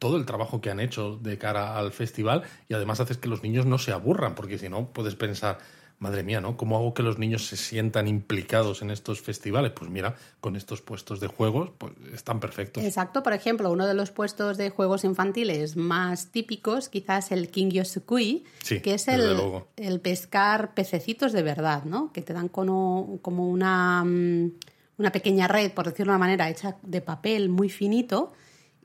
todo el trabajo que han hecho de cara al festival y además haces que los niños no se aburran, porque si no puedes pensar, madre mía, ¿no? ¿Cómo hago que los niños se sientan implicados en estos festivales? Pues mira, con estos puestos de juegos, pues están perfectos. Exacto, por ejemplo, uno de los puestos de juegos infantiles más típicos, quizás el Kingyo Sukui, Sí, que es el, el pescar pececitos de verdad, ¿no? Que te dan como, como una, mm, una pequeña red, por decirlo de una manera, hecha de papel muy finito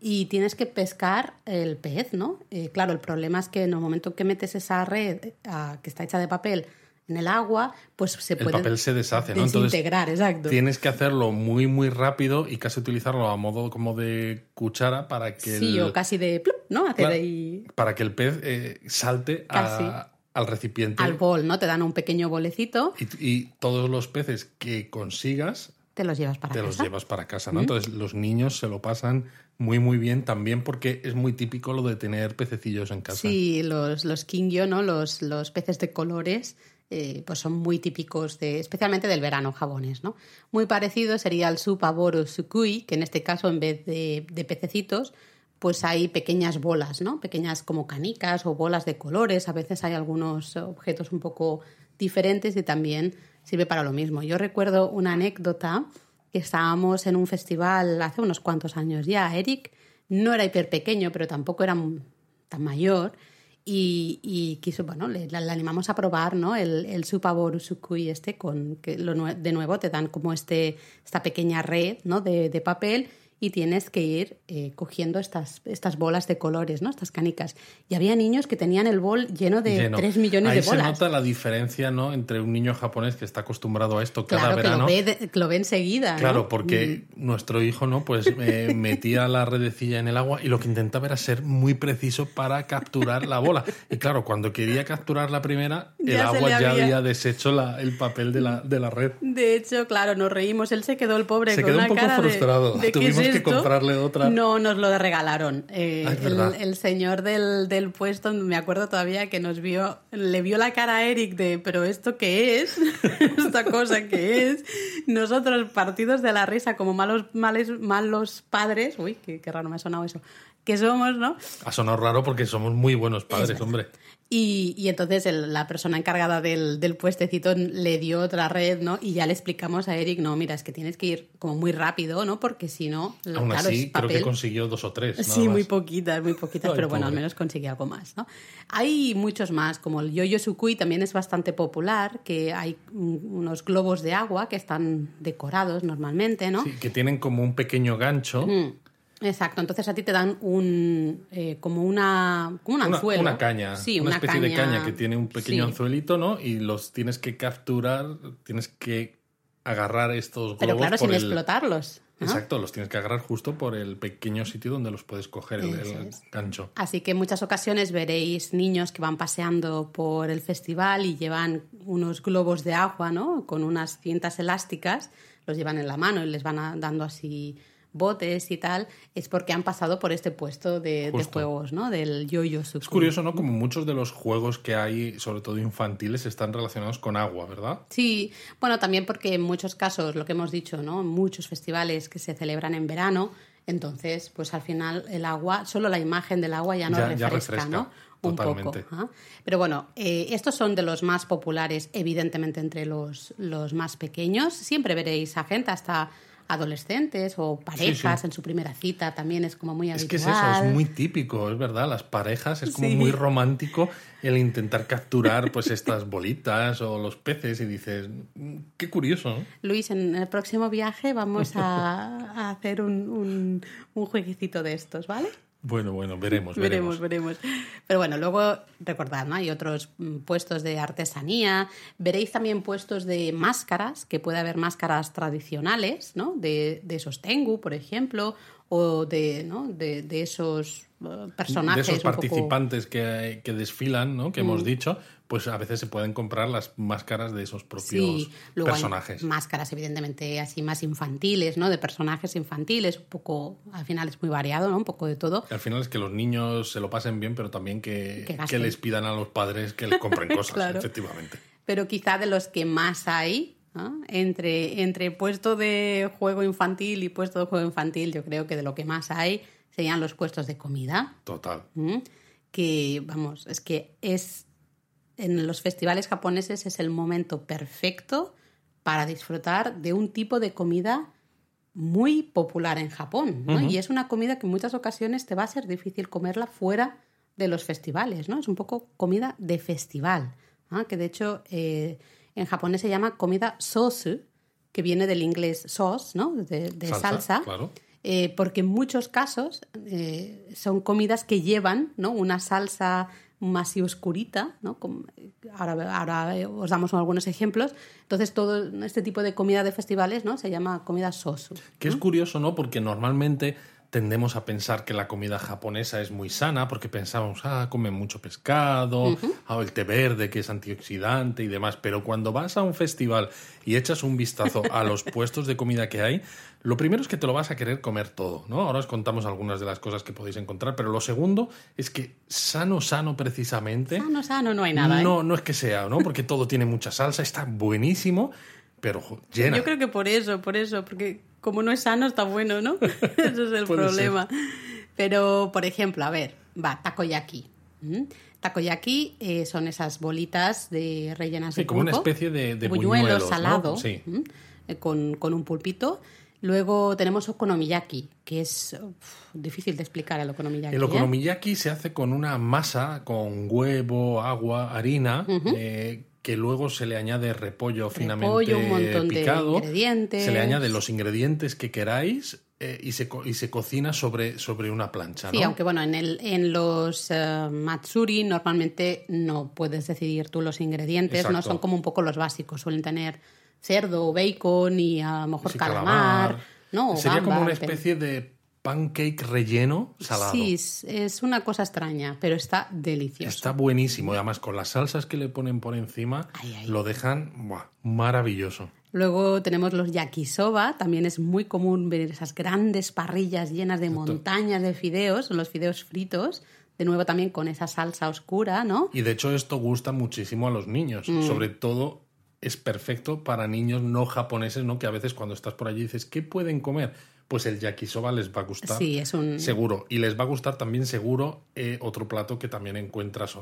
y tienes que pescar el pez, ¿no? Eh, claro, el problema es que en el momento que metes esa red eh, que está hecha de papel en el agua, pues se El puede papel se deshace, ¿no? Entonces, desintegrar, exacto. Tienes que hacerlo muy, muy rápido y casi utilizarlo a modo como de cuchara para que Sí, el, o casi de plup, ¿no? Hacer Claro. ahí para que el pez eh, salte a- al recipiente. al bol, ¿no? Te dan un pequeño bolecito. Y, y todos los peces que consigas te los llevas para te casa. los llevas para casa, ¿no? Entonces los niños se lo pasan muy muy bien también porque es muy típico lo de tener pececillos en casa. Sí, los, los kingyo, ¿no? Los, los peces de colores, eh, pues son muy típicos, de, especialmente del verano japonés, ¿no? Muy parecido sería el supaboro sukui, que en este caso en vez de, de pececitos, pues hay pequeñas bolas, ¿no? Pequeñas como canicas o bolas de colores. A veces hay algunos objetos un poco diferentes y también sirve para lo mismo. Yo recuerdo una anécdota que estábamos en un festival hace unos cuantos años ya. Eric no era hiper pequeño, pero tampoco era tan mayor. Y, y quiso, bueno, le, animamos a probar ¿no? el, el Supaboru Sukui este, con que lo, de nuevo te dan como este, esta pequeña red ¿no? de papel y tienes que ir eh, cogiendo estas, estas bolas de colores, ¿no? Estas canicas. Y había niños que tenían el bol lleno de Lleno. 3 millones Ahí de bolas. se nota la diferencia, ¿no? Entre un niño japonés que está acostumbrado a esto cada claro, verano. que lo ve, de- lo ve enseguida. Claro, ¿no? porque nuestro hijo, ¿no? Pues eh, *laughs* metía la redecilla en el agua y lo que intentaba era ser muy preciso para capturar la bola. Y claro, cuando quería capturar la primera, el Ya agua ya había- deshecho la- el papel de la, de la red. De hecho, claro, nos reímos. Él se quedó el pobre Se con quedó un una poco cara de- frustrado. de, ¿qué Que comprarle otra. No, nos lo regalaron. Eh, Ah, el, señor del, del puesto, me acuerdo todavía que nos vio, le vio la cara a Eric de, pero ¿esto qué es? *laughs* ¿Esta cosa qué es? Nosotros, partidos de la risa, como malos, males, malos padres, uy, qué, qué raro me ha sonado eso, que somos, ¿no? Ha sonado raro porque somos muy buenos padres, hombre. Y, y entonces el- la persona encargada del, del puestecito le dio otra red, ¿no? Y ya le explicamos a Eric, no, mira, es que tienes que ir como muy rápido, ¿no? Porque si no, Aún claro, así, es creo que papel. consiguió dos o tres. nada Sí, muy poquitas, muy poquitas, Ay, pero bueno, al menos conseguí algo más, ¿no? Hay muchos más, como el Yoyo Sukui también es bastante popular, que hay unos globos de agua que están decorados normalmente, ¿no? Sí, que tienen como un pequeño gancho. Mm, Exacto, entonces a ti te dan un eh, como una como un Una, anzuelo. una caña, sí, una, especie de caña- que tiene un pequeño sí. anzuelito, ¿no? Y los tienes que capturar, tienes que agarrar estos globos Pero claro, por sin el... explotarlos. ¿no? Exacto, los tienes que agarrar justo por el pequeño sitio donde los puedes coger, el, el gancho. Así que en muchas ocasiones veréis niños que van paseando por el festival y llevan unos globos de agua, ¿no? Con unas cintas elásticas, los llevan en la mano y les van a- dando así botes y tal, es porque han pasado por este puesto de, juegos, ¿no? Del yo-yo Es curioso, ¿no? Como muchos de los juegos que hay, sobre todo infantiles, están relacionados con agua, ¿verdad? Sí, bueno, también porque en muchos casos, lo que hemos dicho, ¿no? Muchos festivales que se celebran en verano, entonces, pues al final el agua, solo la imagen del agua ya Ya- ya refresca, refresca, ¿no? Un totalmente. poco. Pero bueno, eh, estos son de los más populares, evidentemente, entre los, los más pequeños. Siempre veréis a gente, hasta adolescentes o parejas sí. en su primera cita, también es como muy Es habitual. que es eso, es muy típico, es verdad. Las parejas es como Sí. muy romántico el intentar capturar pues estas bolitas o los peces y dices, "Mm, qué curioso, ¿no? Luis, en el próximo viaje vamos a, a hacer un, un, un jueguecito de estos, ¿vale? Bueno, bueno, *laughs* veremos, Veremos, veremos. veremos. Pero bueno, luego recordad, ¿no? Hay otros mm, puestos de artesanía. Veréis también puestos de máscaras, que puede haber máscaras tradicionales, ¿no? De, de esos tengu, por ejemplo, o de, ¿no? de, de esos eh, personajes. de esos poco- participantes que, que desfilan, ¿no? Que hemos Mm. dicho, pues a veces se pueden comprar las máscaras de esos propios Sí, luego hay personajes. máscaras, evidentemente, así más infantiles, ¿no? De personajes infantiles, un poco, al final es muy variado, ¿no? Un poco de todo. Al final es que los niños se lo pasen bien, pero también que, Que les pidan a los padres que les compren *laughs* cosas, Claro. efectivamente. pero quizá de los que más hay, ¿no? entre, entre puesto de juego infantil y puesto de juego infantil, yo creo que de lo que más hay serían los puestos de comida, Total. ¿m? que vamos, es que es en los festivales japoneses es el momento perfecto para disfrutar de un tipo de comida muy popular en Japón, ¿no? Y es una comida que en muchas ocasiones te va a ser difícil comerla fuera de los festivales, ¿no? Es un poco comida de festival, ¿ah? que de hecho eh, en japonés se llama comida sosu, que viene del inglés sauce, ¿no? De, de Salsa, salsa. claro. Eh, porque en muchos casos eh, son comidas que llevan ¿no? una salsa más así oscurita, ¿no? Ahora, ahora eh, os damos algunos ejemplos. Entonces, todo este tipo de comida de festivales ¿no? se llama comida sosu. Que es curioso, ¿no? Porque normalmente tendemos a pensar que la comida japonesa es muy sana porque pensamos, ah, comen mucho pescado, ah, el té verde que es antioxidante y demás. Pero cuando vas a un festival y echas un vistazo a los *laughs* puestos de comida que hay, lo primero es que te lo vas a querer comer todo, ¿no? Ahora os contamos algunas de las cosas que podéis encontrar, pero lo segundo es que sano, sano precisamente. Sano, sano, no hay nada. No, ¿eh? no es que sea, ¿no? Porque todo tiene mucha salsa, está buenísimo, pero llena. Yo creo que por eso, por eso, porque como no es sano, está bueno, ¿no? *laughs* Ese es el problema. Pero, por ejemplo, a ver, va, takoyaki. Takoyaki eh, son esas bolitas de rellenas sí, de como una pulpo, especie de, de buñuelo buñuelos, salado, ¿no? Sí. eh, con, con un pulpito. Luego tenemos okonomiyaki, que es uf, difícil de explicar el okonomiyaki. El ¿eh? okonomiyaki se hace con una masa con huevo, agua, harina, que luego se le añade repollo finamente Repollo, un montón de picado. ingredientes. Se le añade los ingredientes que queráis eh, y, se, y se cocina sobre, sobre una plancha, Sí, ¿no? aunque bueno, en, el, en los eh, matsuri normalmente no puedes decidir tú los ingredientes, no son como un poco los básicos, suelen tener cerdo, bacon y a lo mejor Sí, calamar, ¿no? O Sería como una especie de pancake relleno salado. Sí, es, una cosa extraña, pero está delicioso. Está buenísimo y además con las salsas que le ponen por encima Ay, ay. lo dejan buah, maravilloso. Luego tenemos los yakisoba, también es muy común ver esas grandes parrillas llenas de montañas de fideos, los fideos fritos, de nuevo también con esa salsa oscura, ¿no? Y de hecho esto gusta muchísimo a los niños, Mm. sobre todo es perfecto para niños no japoneses, ¿no? Que a veces cuando estás por allí dices, ¿qué pueden comer? Pues el yakisoba les va a gustar. Sí, es un... Seguro. Y les va a gustar también seguro eh, otro plato que también encuentras eh,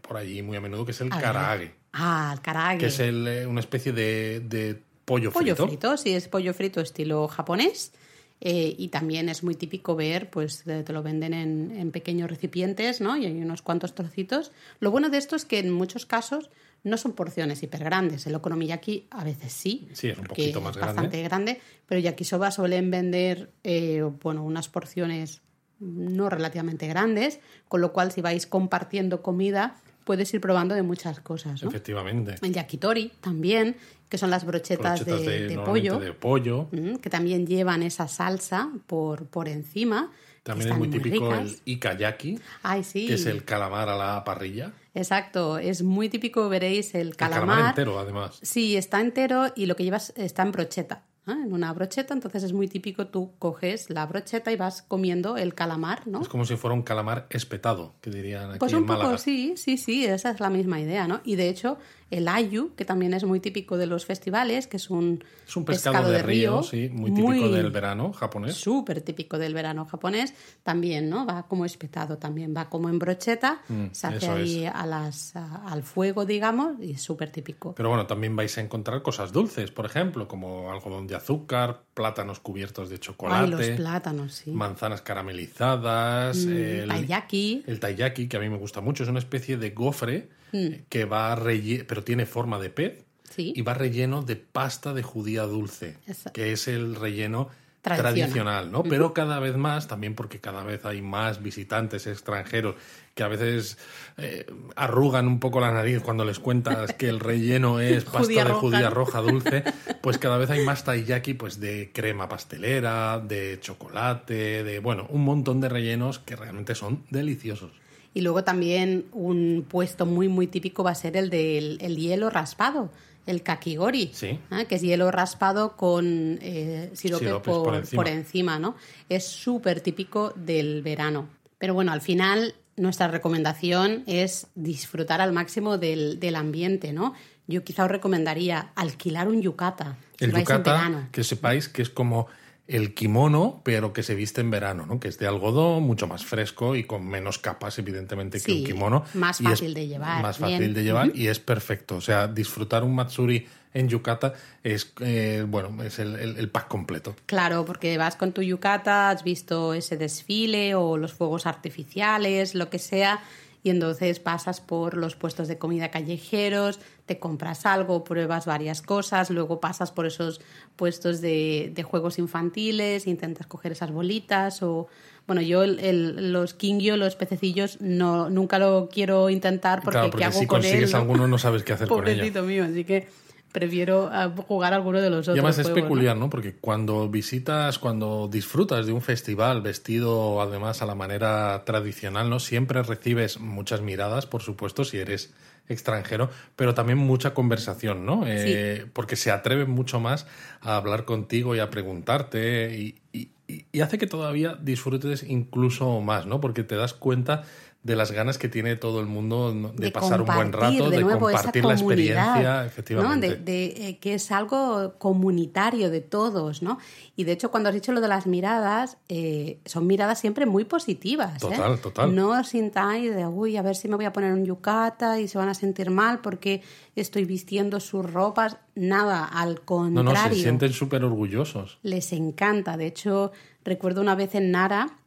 por allí muy a menudo, que es el karaage, Ah, el karaage. que es el, eh, una especie de, de pollo, pollo frito. frito, sí, es pollo frito estilo japonés. eh, y también es muy típico ver, pues te te lo venden en, en pequeños recipientes, ¿no? Y hay unos cuantos trocitos. Lo bueno de esto es que en muchos casos no son porciones hiper grandes. El okonomiyaki a veces sí, Sí, es un poquito más es grande. bastante grande, pero yakisoba suelen vender, eh, bueno, unas porciones no relativamente grandes, con lo cual si vais compartiendo comida puedes ir probando de muchas cosas, ¿no? Efectivamente. El yakitori también, que son las brochetas, Brochetas de, pollo, de pollo. mm, que también llevan esa salsa por, por encima. También es muy típico el ikayaki, Ay, sí. que es el calamar a la parrilla. Exacto, es muy típico, veréis, el El calamar. calamar entero, además. Sí, está entero y lo que llevas está en brocheta. ¿eh? En una brocheta, entonces es muy típico, tú coges la brocheta y vas comiendo el calamar, ¿no? Es como si fuera un calamar espetado, que dirían aquí Pues en un poco, sí, sí, sí, esa es la misma idea, ¿no? Y de hecho, el ayu, que también es muy típico de los festivales, que es un, Es un pescado, de, río, sí, muy típico del verano japonés. Súper típico del verano japonés, también, ¿no? Va como espetado también, va como en brocheta, Mm, se hace ahí a las, a- al fuego, digamos, y es súper típico. Pero bueno, también vais a encontrar cosas dulces, por ejemplo, como algodón de azúcar, plátanos cubiertos de Ay, chocolate, los plátanos, sí. manzanas caramelizadas, Mm, el taiyaki. el taiyaki, que a mí me gusta mucho, es una especie de gofre Mm. que va relleno, pero tiene forma de pez Sí. y va relleno de pasta de judía dulce, que es el relleno Tradicional. tradicional, ¿no? Pero cada vez más, también porque cada vez hay más visitantes extranjeros que a veces eh, arrugan un poco la nariz cuando les cuentas que el relleno *laughs* es pasta Judía de roja, judía roja dulce, *laughs* pues cada vez hay más taiyaki pues de crema pastelera, de chocolate, de bueno, un montón de rellenos que realmente son deliciosos. Y luego también un puesto muy, muy típico va a ser el del el hielo raspado, el kakigori, Sí. ¿eh? que es hielo raspado con eh, sirope por, por por encima. ¿no? Es súper típico del verano. Pero bueno, al final nuestra recomendación es disfrutar al máximo del, del ambiente, ¿no? Yo quizá os recomendaría alquilar un yukata. si El vais en yukata, verano. que sepáis que es como el kimono, pero que se viste en verano, ¿no? Que es de algodón, mucho más fresco y con menos capas, evidentemente, que Sí, un kimono. más fácil de llevar, Más bien. fácil de llevar y es perfecto. O sea, disfrutar un matsuri en yukata es, eh, bueno, es el, el- el pack completo. Claro, porque vas con tu yukata, has visto ese desfile o los fuegos artificiales, lo que sea, y entonces pasas por los puestos de comida callejeros, te compras algo, pruebas varias cosas, luego pasas por esos puestos de, de juegos infantiles, intentas coger esas bolitas o... Bueno, yo el- el- los kingyo, los pececillos, no, nunca lo quiero intentar porque, claro, ¿qué porque hago si con consigues él? no? alguno no sabes qué hacer *laughs* con ello. Pobrecito mío, así que prefiero ah, jugar alguno de los otros. Y además es peculiar, ¿no? Porque cuando visitas, cuando disfrutas de un festival vestido además a la manera tradicional, ¿no? Siempre recibes muchas miradas, por supuesto, si eres extranjero, pero también mucha conversación, ¿no? Eh, porque se atreven mucho más a hablar contigo y a preguntarte y- y- y hace que todavía disfrutes incluso más, ¿no? Porque te das cuenta de las ganas que tiene todo el mundo ¿no? de, de pasar un buen rato, de, de, nuevo esa compartir la experiencia, efectivamente. ¿no? De, de, eh, que es algo comunitario de todos, ¿no? Y de hecho, cuando has dicho lo de las miradas, eh, son miradas siempre muy positivas. ¿eh? Total, total. No sintáis de, uy, a ver si me voy a poner un yucata y se van a sentir mal porque estoy vistiendo sus ropas. Nada, al No, contrario. no, se sienten súper orgullosos. Les encanta. De hecho, recuerdo una vez en Nara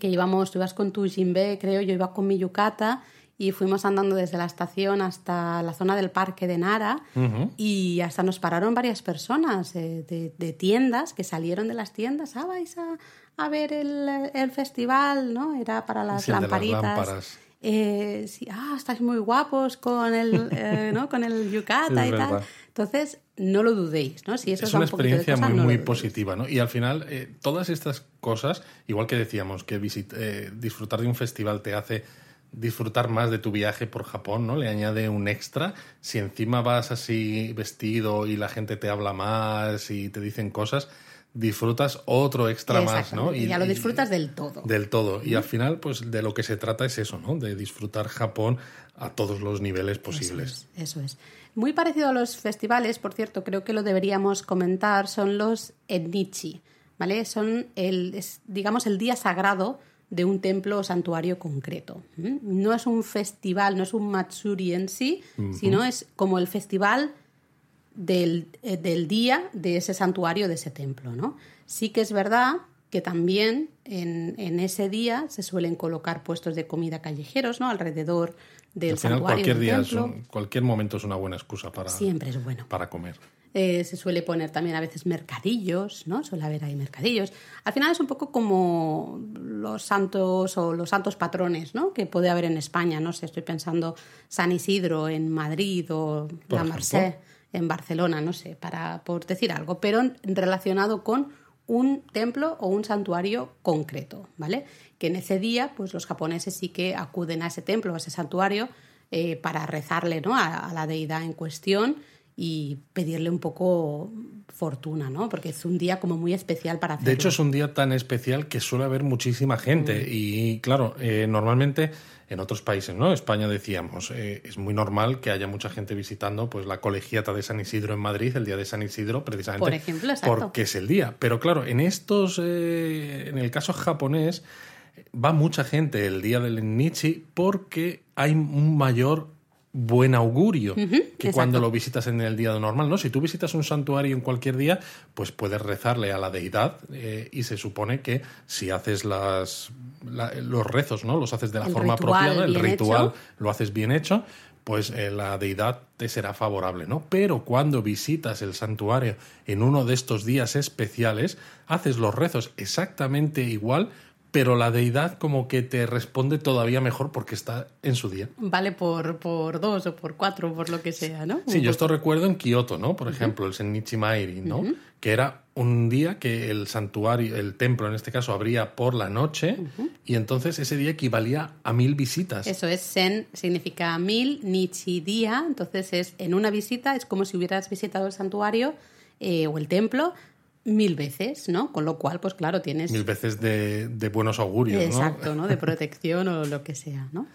que íbamos, tú ibas con tu Jinbe, creo, yo iba con mi yucata y fuimos andando desde la estación hasta la zona del parque de Nara y hasta nos pararon varias personas eh, de, de tiendas que salieron de las tiendas. Ah, vais a, a ver el, el festival, ¿no? Era para las Sí, el de las lamparitas. lámparas. Eh, sí, ah, estáis muy guapos con el, eh, ¿no? con el yucata *laughs* y tal. Entonces, no lo dudéis, ¿no? Si eso es una experiencia cosa, muy, no muy positiva, ¿no? Y al final, eh, todas estas cosas, igual que decíamos que visit- eh, disfrutar de un festival te hace disfrutar más de tu viaje por Japón, ¿no? Le añade un extra. Si encima vas así vestido y la gente te habla más y te dicen cosas, disfrutas otro extra más, ¿no? Exactamente, ya lo disfrutas del todo. Del todo. Y al final, pues de lo que se trata es eso, ¿no? De disfrutar Japón a todos los niveles posibles. Eso es, eso es. Muy parecido a los festivales, por cierto, creo que lo deberíamos comentar, son los Ennichi, ¿vale? Son el, es, digamos, el día sagrado de un templo o santuario concreto. No es un festival, no es un Matsuri en sí, sino es como el festival del, eh, del día de ese santuario, de ese templo, ¿no? Sí que es verdad que también en, en ese día se suelen colocar puestos de comida callejeros, ¿no? Alrededor del Al final, santuario cualquier día, es un- cualquier momento es una buena excusa para, Siempre es bueno. para comer. Eh, se suele poner también a veces mercadillos, ¿no? Suele haber ahí mercadillos. Al final es un poco como los santos o los santos patrones, ¿no? Que puede haber en España, no sé, estoy pensando San Isidro en Madrid o La. Merced en Barcelona, no sé, para por decir algo, pero relacionado con un templo o un santuario concreto, ¿vale? Que en ese día, pues los japoneses sí que acuden a ese templo, a ese santuario, eh, para rezarle, ¿no? A, a la deidad en cuestión y pedirle un poco fortuna, ¿no? Porque es un día como muy especial para hacerlo. De hecho, es un día tan especial que suele haber muchísima gente. Y claro, eh, normalmente en otros países, ¿no? España decíamos, eh, es muy normal que haya mucha gente visitando pues la colegiata de San Isidro en Madrid, el día de San Isidro, precisamente Por ejemplo, porque es el día. Pero claro, en estos, eh, en el caso japonés, va mucha gente el día del Nichi porque hay un mayor buen augurio que exacto. cuando lo visitas en el día normal, ¿no? Si tú visitas un santuario en cualquier día, pues puedes rezarle a la deidad eh, y se supone que si haces las, la- los rezos, ¿no? Los haces de la El forma apropiada, el ritual hecho. lo haces bien hecho, pues eh, la deidad te será favorable, ¿no? Pero cuando visitas el santuario en uno de estos días especiales, haces los rezos exactamente igual, pero la deidad como que te responde todavía mejor porque está en su día. Vale por, por dos o por cuatro, por lo que sea, ¿no? Sí, yo esto recuerdo en Kioto, ¿no? Por ejemplo, el Sennichi Mairi, ¿no? Que era un día que el santuario, el templo en este caso, abría por la noche y entonces ese día equivalía a mil visitas. Eso es, sen significa mil, nichi día, entonces es en una visita, es como si hubieras visitado el santuario eh, o el templo mil veces, ¿no? Con lo cual, pues claro, tienes... Mil veces de, de buenos augurios, Exacto, ¿no? De *laughs* protección o lo que sea, ¿no?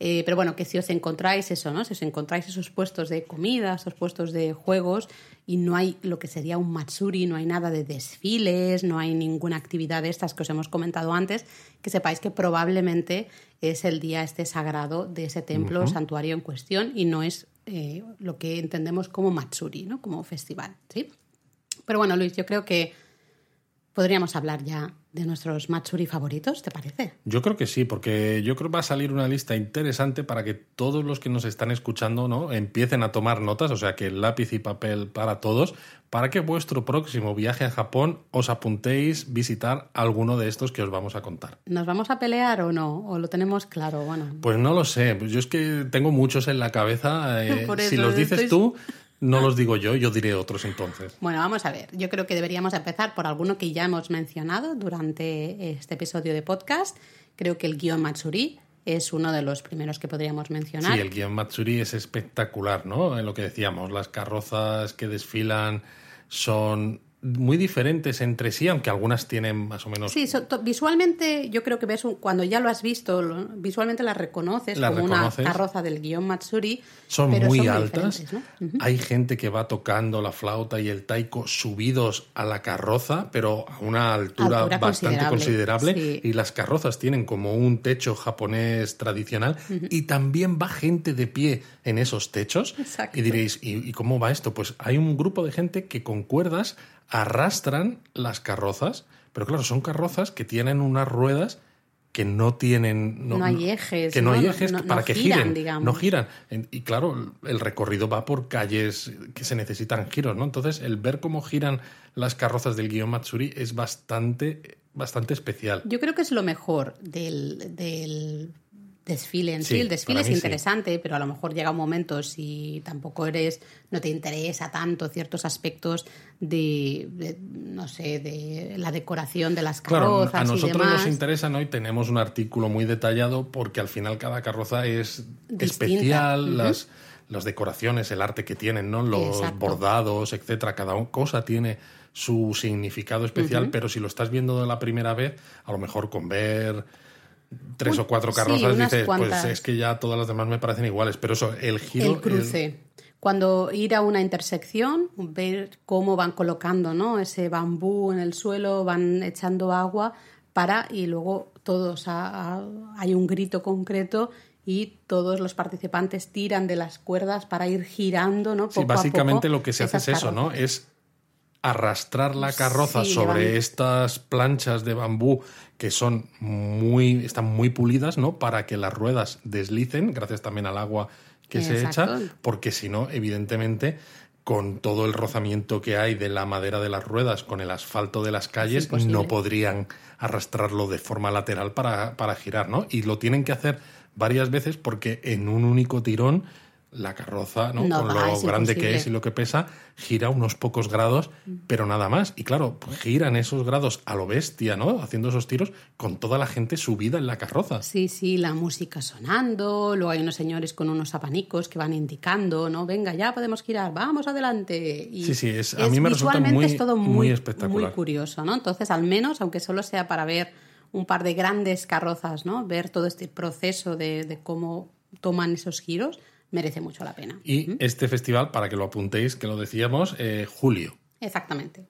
Eh, pero bueno, que si os encontráis eso, ¿no? Si os encontráis esos puestos de comida, esos puestos de juegos y no hay lo que sería un matsuri, no hay nada de desfiles, no hay ninguna actividad de estas que os hemos comentado antes, que sepáis que probablemente es el día este sagrado de ese templo o santuario en cuestión y no es eh, lo que entendemos como matsuri, ¿no? Como festival, ¿sí? Pero bueno, Luis, yo creo que podríamos hablar ya de nuestros Matsuri favoritos, ¿te parece? Yo creo que sí, porque yo creo que va a salir una lista interesante para que todos los que nos están escuchando ¿no? empiecen a tomar notas, o sea que lápiz y papel para todos, para que vuestro próximo viaje a Japón os apuntéis visitar alguno de estos que os vamos a contar. ¿Nos vamos a pelear o no? ¿O lo tenemos claro? Bueno, Pues no lo sé, pues yo es que tengo muchos en la cabeza. eh, *laughs* Por si los dices estoy- tú, No los digo yo, yo diré otros entonces. Bueno, vamos a ver. Yo creo que deberíamos empezar por alguno que ya hemos mencionado durante este episodio de podcast. Creo que el guion Matsuri es uno de los primeros que podríamos mencionar. Sí, el guion Matsuri es espectacular, ¿no? En lo que decíamos, las carrozas que desfilan son muy diferentes entre sí, aunque algunas tienen más o menos. Sí, visualmente yo creo que ves cuando ya lo has visto, visualmente las reconoces como una carroza del guion Matsuri. Son muy altas. Hay gente que va tocando la flauta y el taiko subidos a la carroza, pero a una altura, bastante considerable. Y las carrozas tienen como un techo japonés tradicional. Y también va gente de pie en esos techos. Y diréis, ¿y cómo va esto? Pues hay un grupo de gente que con cuerdas arrastran las carrozas, pero claro, son carrozas que tienen unas ruedas que no tienen... No, hay ejes. Que no, hay ejes para que giren, digamos. no giran. Y claro, el recorrido va por calles que se necesitan giros, ¿no? Entonces, el ver cómo giran las carrozas del guion Matsuri es bastante, bastante especial. Yo creo que es lo mejor del, del desfile en sí. El desfile es interesante, pero a lo mejor llega un momento si tampoco eres, no te interesa tanto ciertos aspectos de, no sé, de la decoración de las carrozas. Claro, a nosotros y nos interesa, ¿no? Y tenemos un artículo muy detallado porque al final cada carroza es especial, las, las decoraciones, el arte que tienen, ¿no? Los bordados, etcétera. Cada cosa tiene su significado especial, pero si lo estás viendo de la primera vez, a lo mejor con ver tres o cuatro carrozas, dices, pues es que ya todas las demás me parecen iguales. Pero eso, el giro. El cruce. Cuando ir a una intersección, ver cómo van colocando ¿no? ese bambú en el suelo, van echando agua para y luego todos hay un grito concreto y todos los participantes tiran de las cuerdas para ir girando, ¿no? sí, básicamente lo que se hace es eso, ¿no? Es arrastrar la carroza sobre estas planchas de bambú que son muy están muy pulidas, ¿no? Para que las ruedas deslicen, gracias también al agua que se echa, porque si no, evidentemente con todo el rozamiento que hay de la madera de las ruedas con el asfalto de las calles, no podrían arrastrarlo de forma lateral para, para girar, ¿no? Y lo tienen que hacer varias veces porque en un único tirón la carroza, ¿no? con lo grande que es y lo que pesa, gira unos pocos grados, pero nada más. Y claro, giran esos grados a lo bestia, ¿no? Haciendo esos tiros con toda la gente subida en la carroza. Sí, sí, la música sonando, luego hay unos señores con unos abanicos que van indicando, ¿no? Venga, ya podemos girar, vamos adelante. Y sí, sí, es, a mí me resulta muy, es todo muy, espectacular. Muy curioso, ¿no? Entonces, al menos, aunque solo sea para ver un par de grandes carrozas, ¿no? Ver todo este proceso de, de cómo toman esos giros, merece mucho la pena. Y este festival, para que lo apuntéis, que lo decíamos, eh, julio. Exactamente.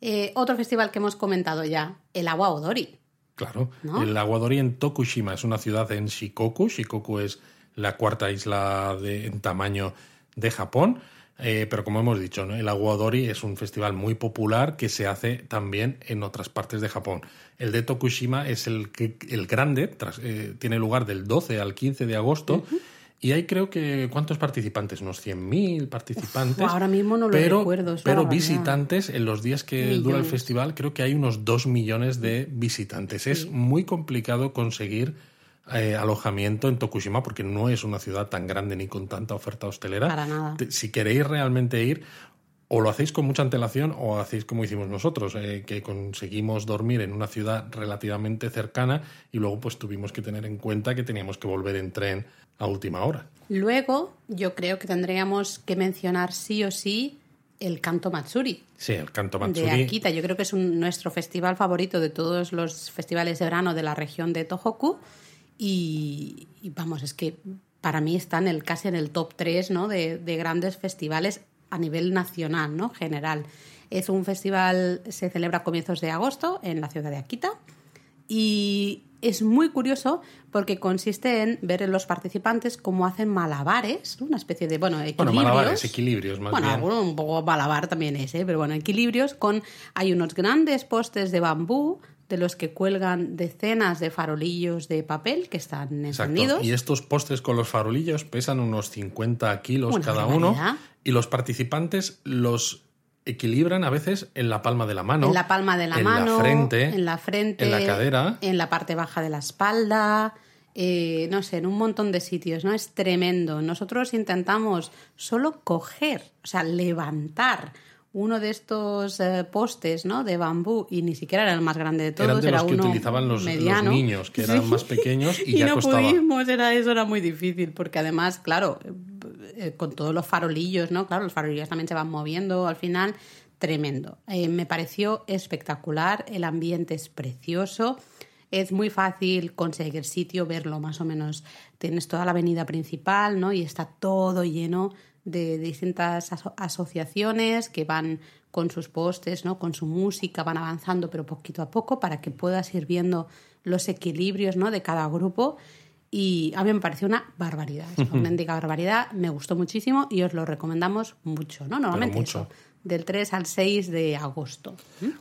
Eh, otro festival que hemos comentado ya, el Agua Odori. Claro, el Agua Odori en Tokushima, es una ciudad en Shikoku. Shikoku es la cuarta isla de, en tamaño de Japón. Eh, pero como hemos dicho, ¿no? el Aguadori es un festival muy popular que se hace también en otras partes de Japón. El de Tokushima es el, el grande, tiene lugar del 12 al 15 de agosto. Y hay creo que, ¿cuántos participantes? Unos 100.000 participantes. ahora mismo no lo pero, recuerdo. Pero visitantes, en los días que dura el festival, creo que hay unos 2 millones de visitantes. Es muy complicado conseguir eh, alojamiento en Tokushima porque no es una ciudad tan grande ni con tanta oferta hostelera. Para nada. Si queréis realmente ir, o lo hacéis con mucha antelación o hacéis como hicimos nosotros, eh, que conseguimos dormir en una ciudad relativamente cercana y luego pues tuvimos que tener en cuenta que teníamos que volver en tren a última hora. Luego yo creo que tendríamos que mencionar sí o sí el canto Matsuri. Sí, el canto Matsuri. De Akita. Yo creo que es nuestro festival favorito de todos los festivales de verano de la región de Tohoku. Y, vamos, es que para mí está en el, casi en el top 3 ¿no? de, de grandes festivales a nivel nacional, ¿no? General. Es un festival, se celebra a comienzos de agosto en la ciudad de Akita y es muy curioso porque consiste en ver en los participantes cómo hacen malabares, una especie de, bueno, equilibrios. Bueno, malabares, equilibrios más bueno, bien. un poco malabar también es, ¿eh? pero bueno, equilibrios con... Hay unos grandes postes de bambú de los que cuelgan decenas de farolillos de papel que están encendidos. Y estos postes con los farolillos pesan unos 50 kilos cada uno y los participantes los equilibran a veces en la palma de la mano. En la palma de la en mano. La frente, en la frente. En la cadera. En la parte baja de la espalda. eh, no sé, en un montón de sitios, ¿no? Es tremendo. Nosotros intentamos solo coger, o sea, levantar uno de estos eh, postes ¿no? de bambú y ni siquiera era el más grande de todos, Eran de era los que uno utilizaban los, los niños, que eran Sí. más pequeños y, *laughs* y ya no costaba. pudimos, era eso era muy difícil, porque además, claro, eh, con todos los farolillos, ¿no? Claro, los farolillos también se van moviendo al final, tremendo. Eh, me pareció espectacular, el ambiente es precioso, es muy fácil conseguir sitio, verlo más o menos. Tienes toda la avenida principal, ¿no? Y está todo lleno de distintas aso- asociaciones que van con sus postes, ¿no? con su música, van avanzando, pero poquito a poco para que puedas ir viendo los equilibrios ¿no? de cada grupo. Y a mí me pareció una barbaridad, es una *laughs* auténtica barbaridad, me gustó muchísimo y os lo recomendamos mucho, ¿no? Normalmente mucho. eso, del 3 al 6 de agosto.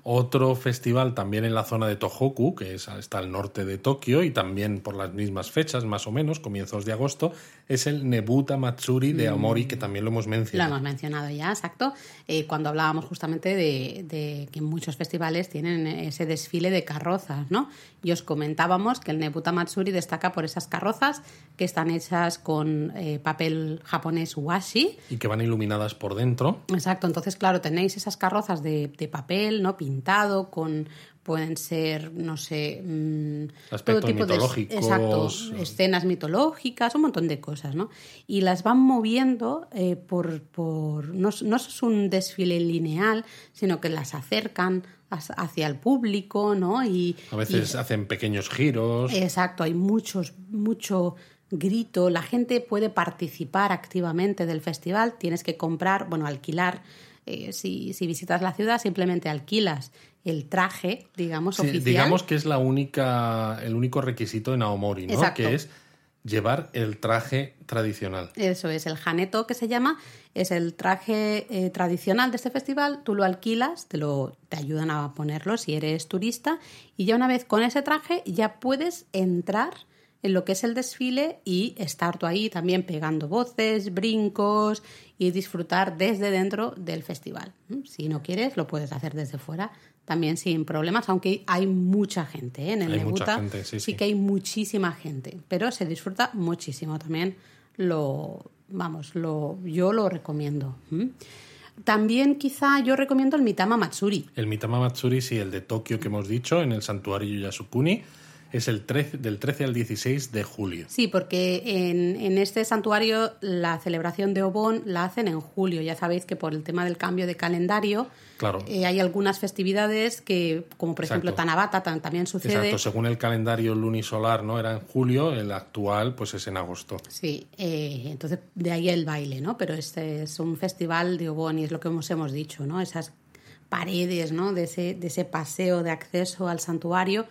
Otro festival también en la zona de Tohoku, que es, está al norte de Tokio, y también por las mismas fechas, más o menos, comienzos de agosto, es el Nebuta Matsuri de Aomori, que también lo hemos Lo mencionado. hemos mencionado ya, exacto, eh, cuando hablábamos justamente de, de que muchos festivales tienen ese desfile de carrozas, ¿no? Y os comentábamos que el Nebuta Matsuri destaca por esas carrozas que están hechas con eh, papel japonés washi, Y que van iluminadas por dentro. Exacto, entonces, claro, tenéis esas carrozas de, de papel, ¿no? Pintado, con pueden ser, no sé, mm, Aspectos de mitológicos. exacto, escenas mitológicas, un montón de cosas, ¿no? Y las van moviendo eh, por, por no, no es un desfile lineal, sino que las acercan hacia el público, ¿no? Y, A veces hacen pequeños giros. Exacto, hay muchos, mucho grito, la gente puede participar activamente del festival, tienes que comprar, bueno, alquilar, eh, si, si visitas la ciudad simplemente alquilas el traje, digamos, Sí, oficial. digamos que es la única, el único requisito en Aomori, ¿no? Exacto. Que es llevar el traje tradicional. Eso es, el janeto que se llama, es el traje eh, tradicional de este festival, tú lo alquilas, te, lo, te ayudan a ponerlo si eres turista, y ya una vez con ese traje ya puedes entrar en lo que es el desfile y estar tú ahí también pegando voces, brincos y disfrutar desde dentro del festival. ¿Mm? Si no quieres, lo puedes hacer desde fuera también sin problemas, aunque hay mucha gente ¿eh? en el Hay mucha Nebuta. gente, sí, sí. que hay muchísima gente, pero se disfruta muchísimo también. Lo, vamos, lo, yo lo recomiendo. También quizá yo recomiendo el Mitama Matsuri. El Mitama Matsuri, sí, el de Tokio que hemos dicho, en el santuario Yasukuni, es el 13, del 13 al 16 de julio. Sí, porque en, en este santuario la celebración de Obon la hacen en julio. Ya sabéis que por el tema del cambio de calendario Claro. eh, hay algunas festividades que, como por ejemplo. Tanabata, tan- también sucede. Exacto, según el calendario lunisolar, ¿no? Era en julio, el actual pues es en agosto. Sí, eh, entonces de ahí el baile, ¿no? Pero este es un festival de Obon y es lo que hemos, hemos dicho, ¿no? Esas paredes, ¿no? De ese, de ese paseo de acceso al santuario,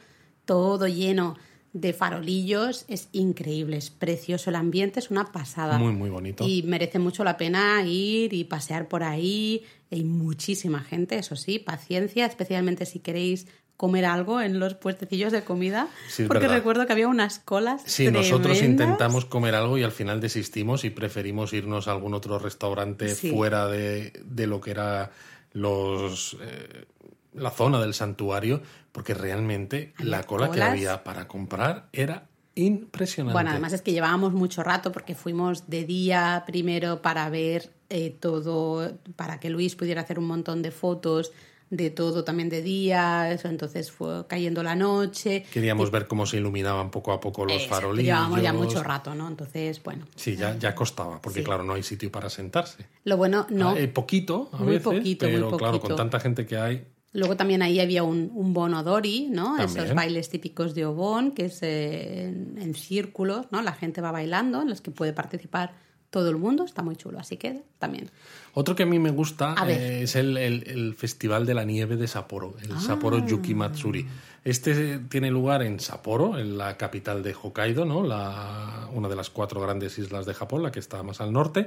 todo lleno de farolillos, es increíble, es precioso el ambiente, es una pasada. Muy, muy bonito. Y merece mucho la pena ir y pasear por ahí. Hay muchísima gente, eso sí, paciencia, especialmente si queréis comer algo en los puestecillos de comida, Sí, porque verdad. recuerdo que había unas colas Sí, nosotros intentamos comer algo y al final desistimos y preferimos irnos a algún otro restaurante Sí. fuera de, de lo que era los eh, la zona del santuario, porque realmente la cola que había para comprar era impresionante. Bueno, además es que llevábamos mucho rato porque fuimos de día primero para ver eh, todo, para que Luis pudiera hacer un montón de fotos de todo también de día, eso entonces fue cayendo la noche. Queríamos ver cómo se iluminaban poco a poco los farolillos. Llevábamos ya mucho rato, ¿no? Entonces, bueno. Sí, ya, ya costaba, porque Sí. claro, no hay sitio para sentarse. Lo bueno, no. Ah, eh, poquito, a Muy veces, poquito, muy pero claro, con tanta gente que hay, Luego también ahí había un, un bonodori, ¿no? Esos bailes típicos de Obon, que es eh, en, en círculos, ¿no? La gente va bailando, en los que puede participar todo el mundo, está muy chulo, así que también. Otro que a mí me gusta eh, es el, el- el Festival de la Nieve de Sapporo, el Sapporo Ah. Yuki Matsuri. Este tiene lugar en Sapporo, en la capital de Hokkaido, ¿no? la, una de las cuatro grandes islas de Japón, la que está más al norte,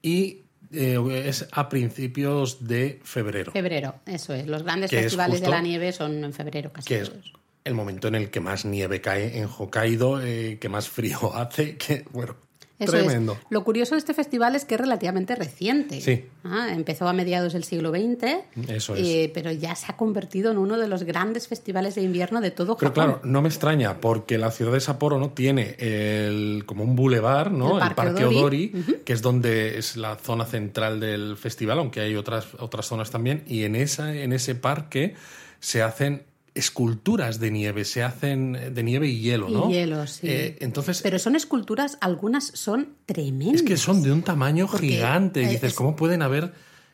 y eh, es a principios de febrero, Febrero, eso es. Los grandes festivales de la nieve son en febrero casi que es todos. el momento en el que más nieve cae en Hokkaido, eh, que más frío *laughs* hace, que bueno, Tremendo. Lo curioso de este festival es que es relativamente reciente. Sí. Ah, empezó a mediados del siglo XX. Eso es. pero ya se ha convertido en uno de los grandes festivales de invierno de todo pero Japón. claro, no me extraña, porque la ciudad de Sapporo ¿no? tiene el, como un bulevar, ¿no? El Parque Odori, que es donde es la zona central del festival, aunque hay otras, otras zonas también. Y en, esa, en ese parque se hacen esculturas de nieve, se hacen de nieve y hielo, ¿no? Y hielo, sí. Eh, entonces, Pero son esculturas, algunas son tremendas. es que son de un tamaño Porque, gigante. Y eh, dices, es- ¿cómo pueden haber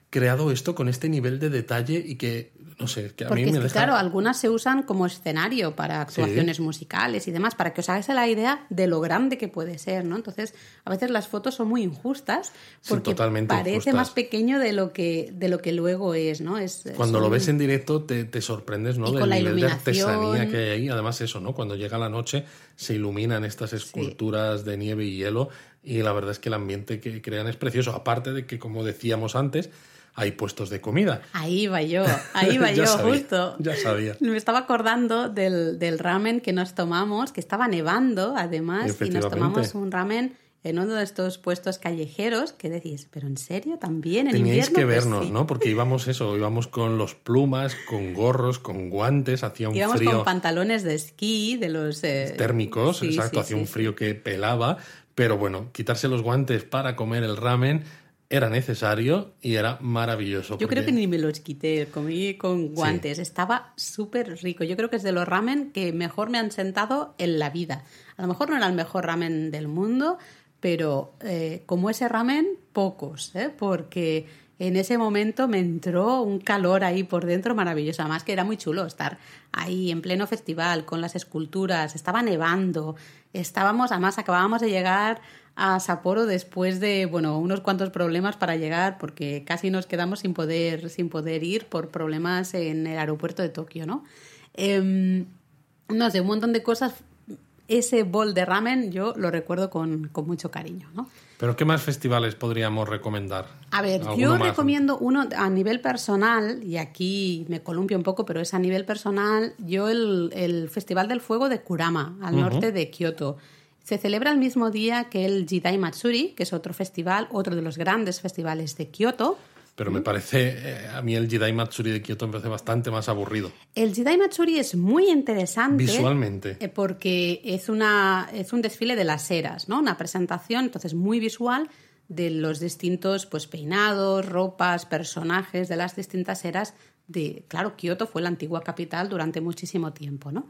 creado esto con este nivel de detalle y que, no sé, que a Porque mí es me que, deja... claro, algunas se usan como escenario para actuaciones musicales y demás, para que os hagáis la idea de lo grande que puede ser, ¿no? Entonces, a veces las fotos son muy injustas porque parece injustas. más pequeño de lo que de lo que luego es, ¿no? Es Cuando lo ves en directo te, te sorprendes ¿no? Y del con la nivel de artesanía que hay ahí. Además eso, ¿no? Cuando llega la noche se iluminan estas esculturas de nieve y hielo y la verdad es que el ambiente que crean es precioso. Aparte de que, como decíamos antes, hay puestos de comida. Ahí va yo, *laughs* ahí va yo, sabía, justo. ya sabía. Me estaba acordando del, del ramen que nos tomamos, que estaba nevando además, y nos tomamos un ramen en uno de estos puestos callejeros que decís, ¿pero en serio también? ¿En Teníais invierno? que Pues vernos, sí. ¿no? Porque *laughs* íbamos eso, íbamos con los plumas, con gorros, con guantes, hacía un Íbamos frío con pantalones de esquí, de los... eh, térmicos, sí, exacto, sí, hacía un frío que pelaba, pero bueno, quitarse los guantes para comer el ramen era necesario y era maravilloso. Yo porque- creo que ni me los quité, comí con guantes, estaba súper rico. Yo creo que es de los ramen que mejor me han sentado en la vida. A lo mejor no era el mejor ramen del mundo, pero eh, como ese ramen, pocos, ¿eh? porque en ese momento me entró un calor ahí por dentro maravilloso. Además que era muy chulo estar ahí en pleno festival con las esculturas, estaba nevando, estábamos, además acabábamos de llegar a Sapporo después de, bueno, unos cuantos problemas para llegar porque casi nos quedamos sin poder, sin poder ir por problemas en el aeropuerto de Tokio, ¿no? Em, no sé, un montón de cosas. Ese bol de ramen yo lo recuerdo con, con mucho cariño, ¿no? Pero ¿qué más festivales podríamos recomendar? A ver, ¿Alguno yo más? recomiendo uno a nivel personal, y aquí me columpio un poco, pero es a nivel personal, yo el, el Festival del Fuego de Kurama, al norte de Kioto. Se celebra el mismo día que el Jidai Matsuri, que es otro festival, otro de los grandes festivales de Kioto. Pero me parece, eh, a mí el Jidai Matsuri de Kioto me parece bastante más aburrido. El Jidai Matsuri es muy interesante. Visualmente. eh, Porque es, una, es un desfile de las eras, ¿no? Una presentación, entonces, muy visual de los distintos pues, peinados, ropas, personajes de las distintas eras de... Claro, Kioto fue la antigua capital durante muchísimo tiempo, ¿no?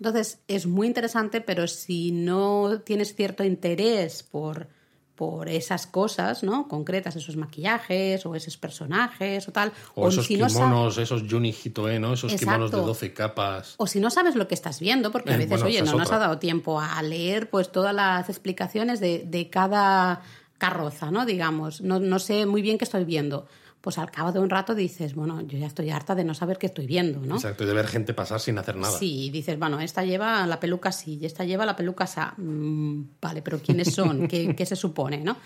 Entonces, es muy interesante, pero si no tienes cierto interés por, por esas cosas, ¿no? Concretas, esos maquillajes o esos personajes o tal. O, esos si no kimonos, esos Juni Hitoe, ¿no? Esos kimonos de Exacto. 12 capas. o si no sabes lo que estás viendo, porque a Eh, veces, bueno, oye, no nos ha dado tiempo a leer pues todas las explicaciones de, de cada carroza, ¿no? Digamos, no, no sé muy bien qué estoy viendo. Pues al cabo de un rato dices, bueno, yo ya estoy harta de no saber qué estoy viendo, ¿no? Exacto, y de ver gente pasar sin hacer nada. Sí, dices, bueno, esta lleva la peluca así y esta lleva la peluca así. Mm, vale, pero ¿quiénes son? ¿Qué, *laughs* qué se supone, no?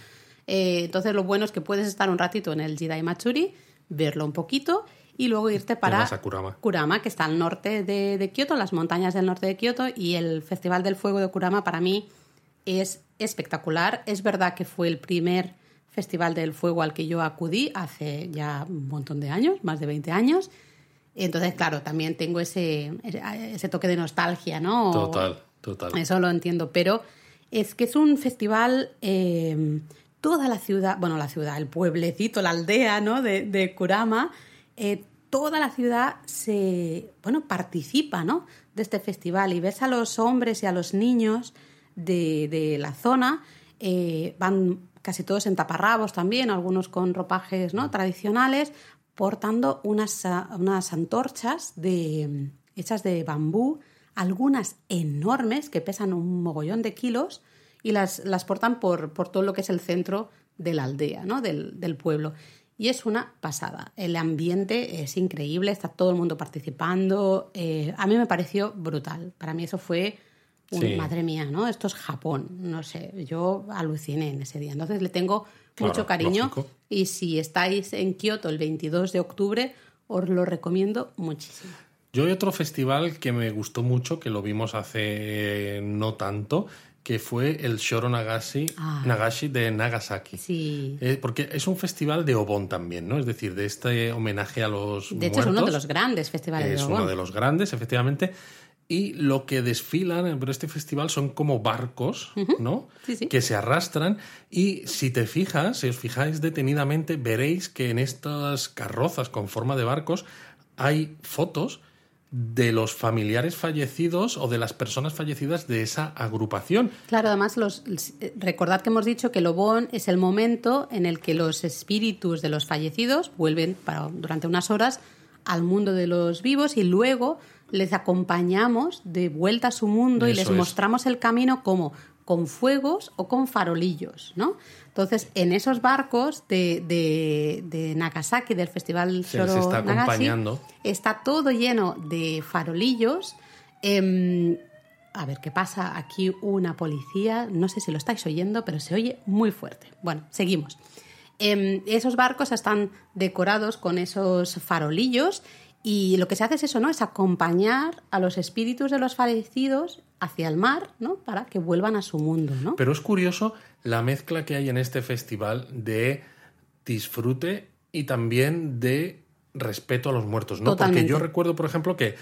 Eh, entonces lo bueno es que puedes estar un ratito en el Jidai Matsuri, verlo un poquito y luego irte para Kurama. Kurama, que está al norte de, de Kioto, las montañas del norte de Kioto, y el Festival del Fuego de Kurama para mí es espectacular. Es verdad que fue el primer Festival del Fuego al que yo acudí hace ya un montón de años, más de 20 años. Entonces, claro, también tengo ese, ese toque de nostalgia, ¿no? Total, total. Eso lo entiendo, pero es que es un festival, eh, toda la ciudad, bueno, la ciudad, el pueblecito, la aldea, ¿no? De, de Kurama, eh, toda la ciudad se, bueno, participa, ¿no? De este festival y ves a los hombres y a los niños de, de la zona, eh, van casi todos en taparrabos también, algunos con ropajes, ¿no? Tradicionales, portando unas, ah, unas antorchas de, hechas de bambú, algunas enormes que pesan un mogollón de kilos y las, las portan por, por todo lo que es el centro de la aldea, ¿no? del, del pueblo. Y es una pasada. El ambiente es increíble, está todo el mundo participando. eh, a mí me pareció brutal. Para mí eso fue, un- Sí. madre mía, ¿no? Esto es Japón. No sé, yo aluciné en ese día. Entonces le tengo Claro, mucho cariño. lógico. Y si estáis en Kioto el 22 de octubre, os lo recomiendo muchísimo. Yo hay otro festival que me gustó mucho, que lo vimos hace no tanto, que fue el Shoro Nagashi, Ah. Nagashi de Nagasaki. Sí. Eh, porque es un festival de Obon también, ¿no? Es decir, de este homenaje a los De hecho, es uno de muertos. los grandes festivales Es de uno Obon. de los grandes, efectivamente. Y lo que desfilan por este festival son como barcos, ¿no? Sí, sí. Que se arrastran. Y si te fijas, si os fijáis detenidamente, veréis que en estas carrozas con forma de barcos hay fotos de los familiares fallecidos o de las personas fallecidas de esa agrupación. Claro, además, los, eh, recordad que hemos dicho que el Obon es el momento en el que los espíritus de los fallecidos vuelven para, durante unas horas al mundo de los vivos y luego les acompañamos de vuelta a su mundo y les es. mostramos el camino como con fuegos o con farolillos, ¿no? Entonces, en esos barcos de, de, de Nagasaki, del Festival Se Shoro está Nagashi, acompañando. está todo lleno de farolillos. Em, a ver qué pasa. Aquí una policía. No sé si lo estáis oyendo, pero se oye muy fuerte. Bueno, seguimos. Em, esos barcos están decorados con esos farolillos y lo que se hace es eso, ¿no? Es acompañar a los espíritus de los fallecidos hacia el mar, ¿no? Para que vuelvan a su mundo, ¿no? Pero es curioso la mezcla que hay en este festival de disfrute y también de respeto a los muertos, ¿no? Totalmente. Porque yo recuerdo, por ejemplo, que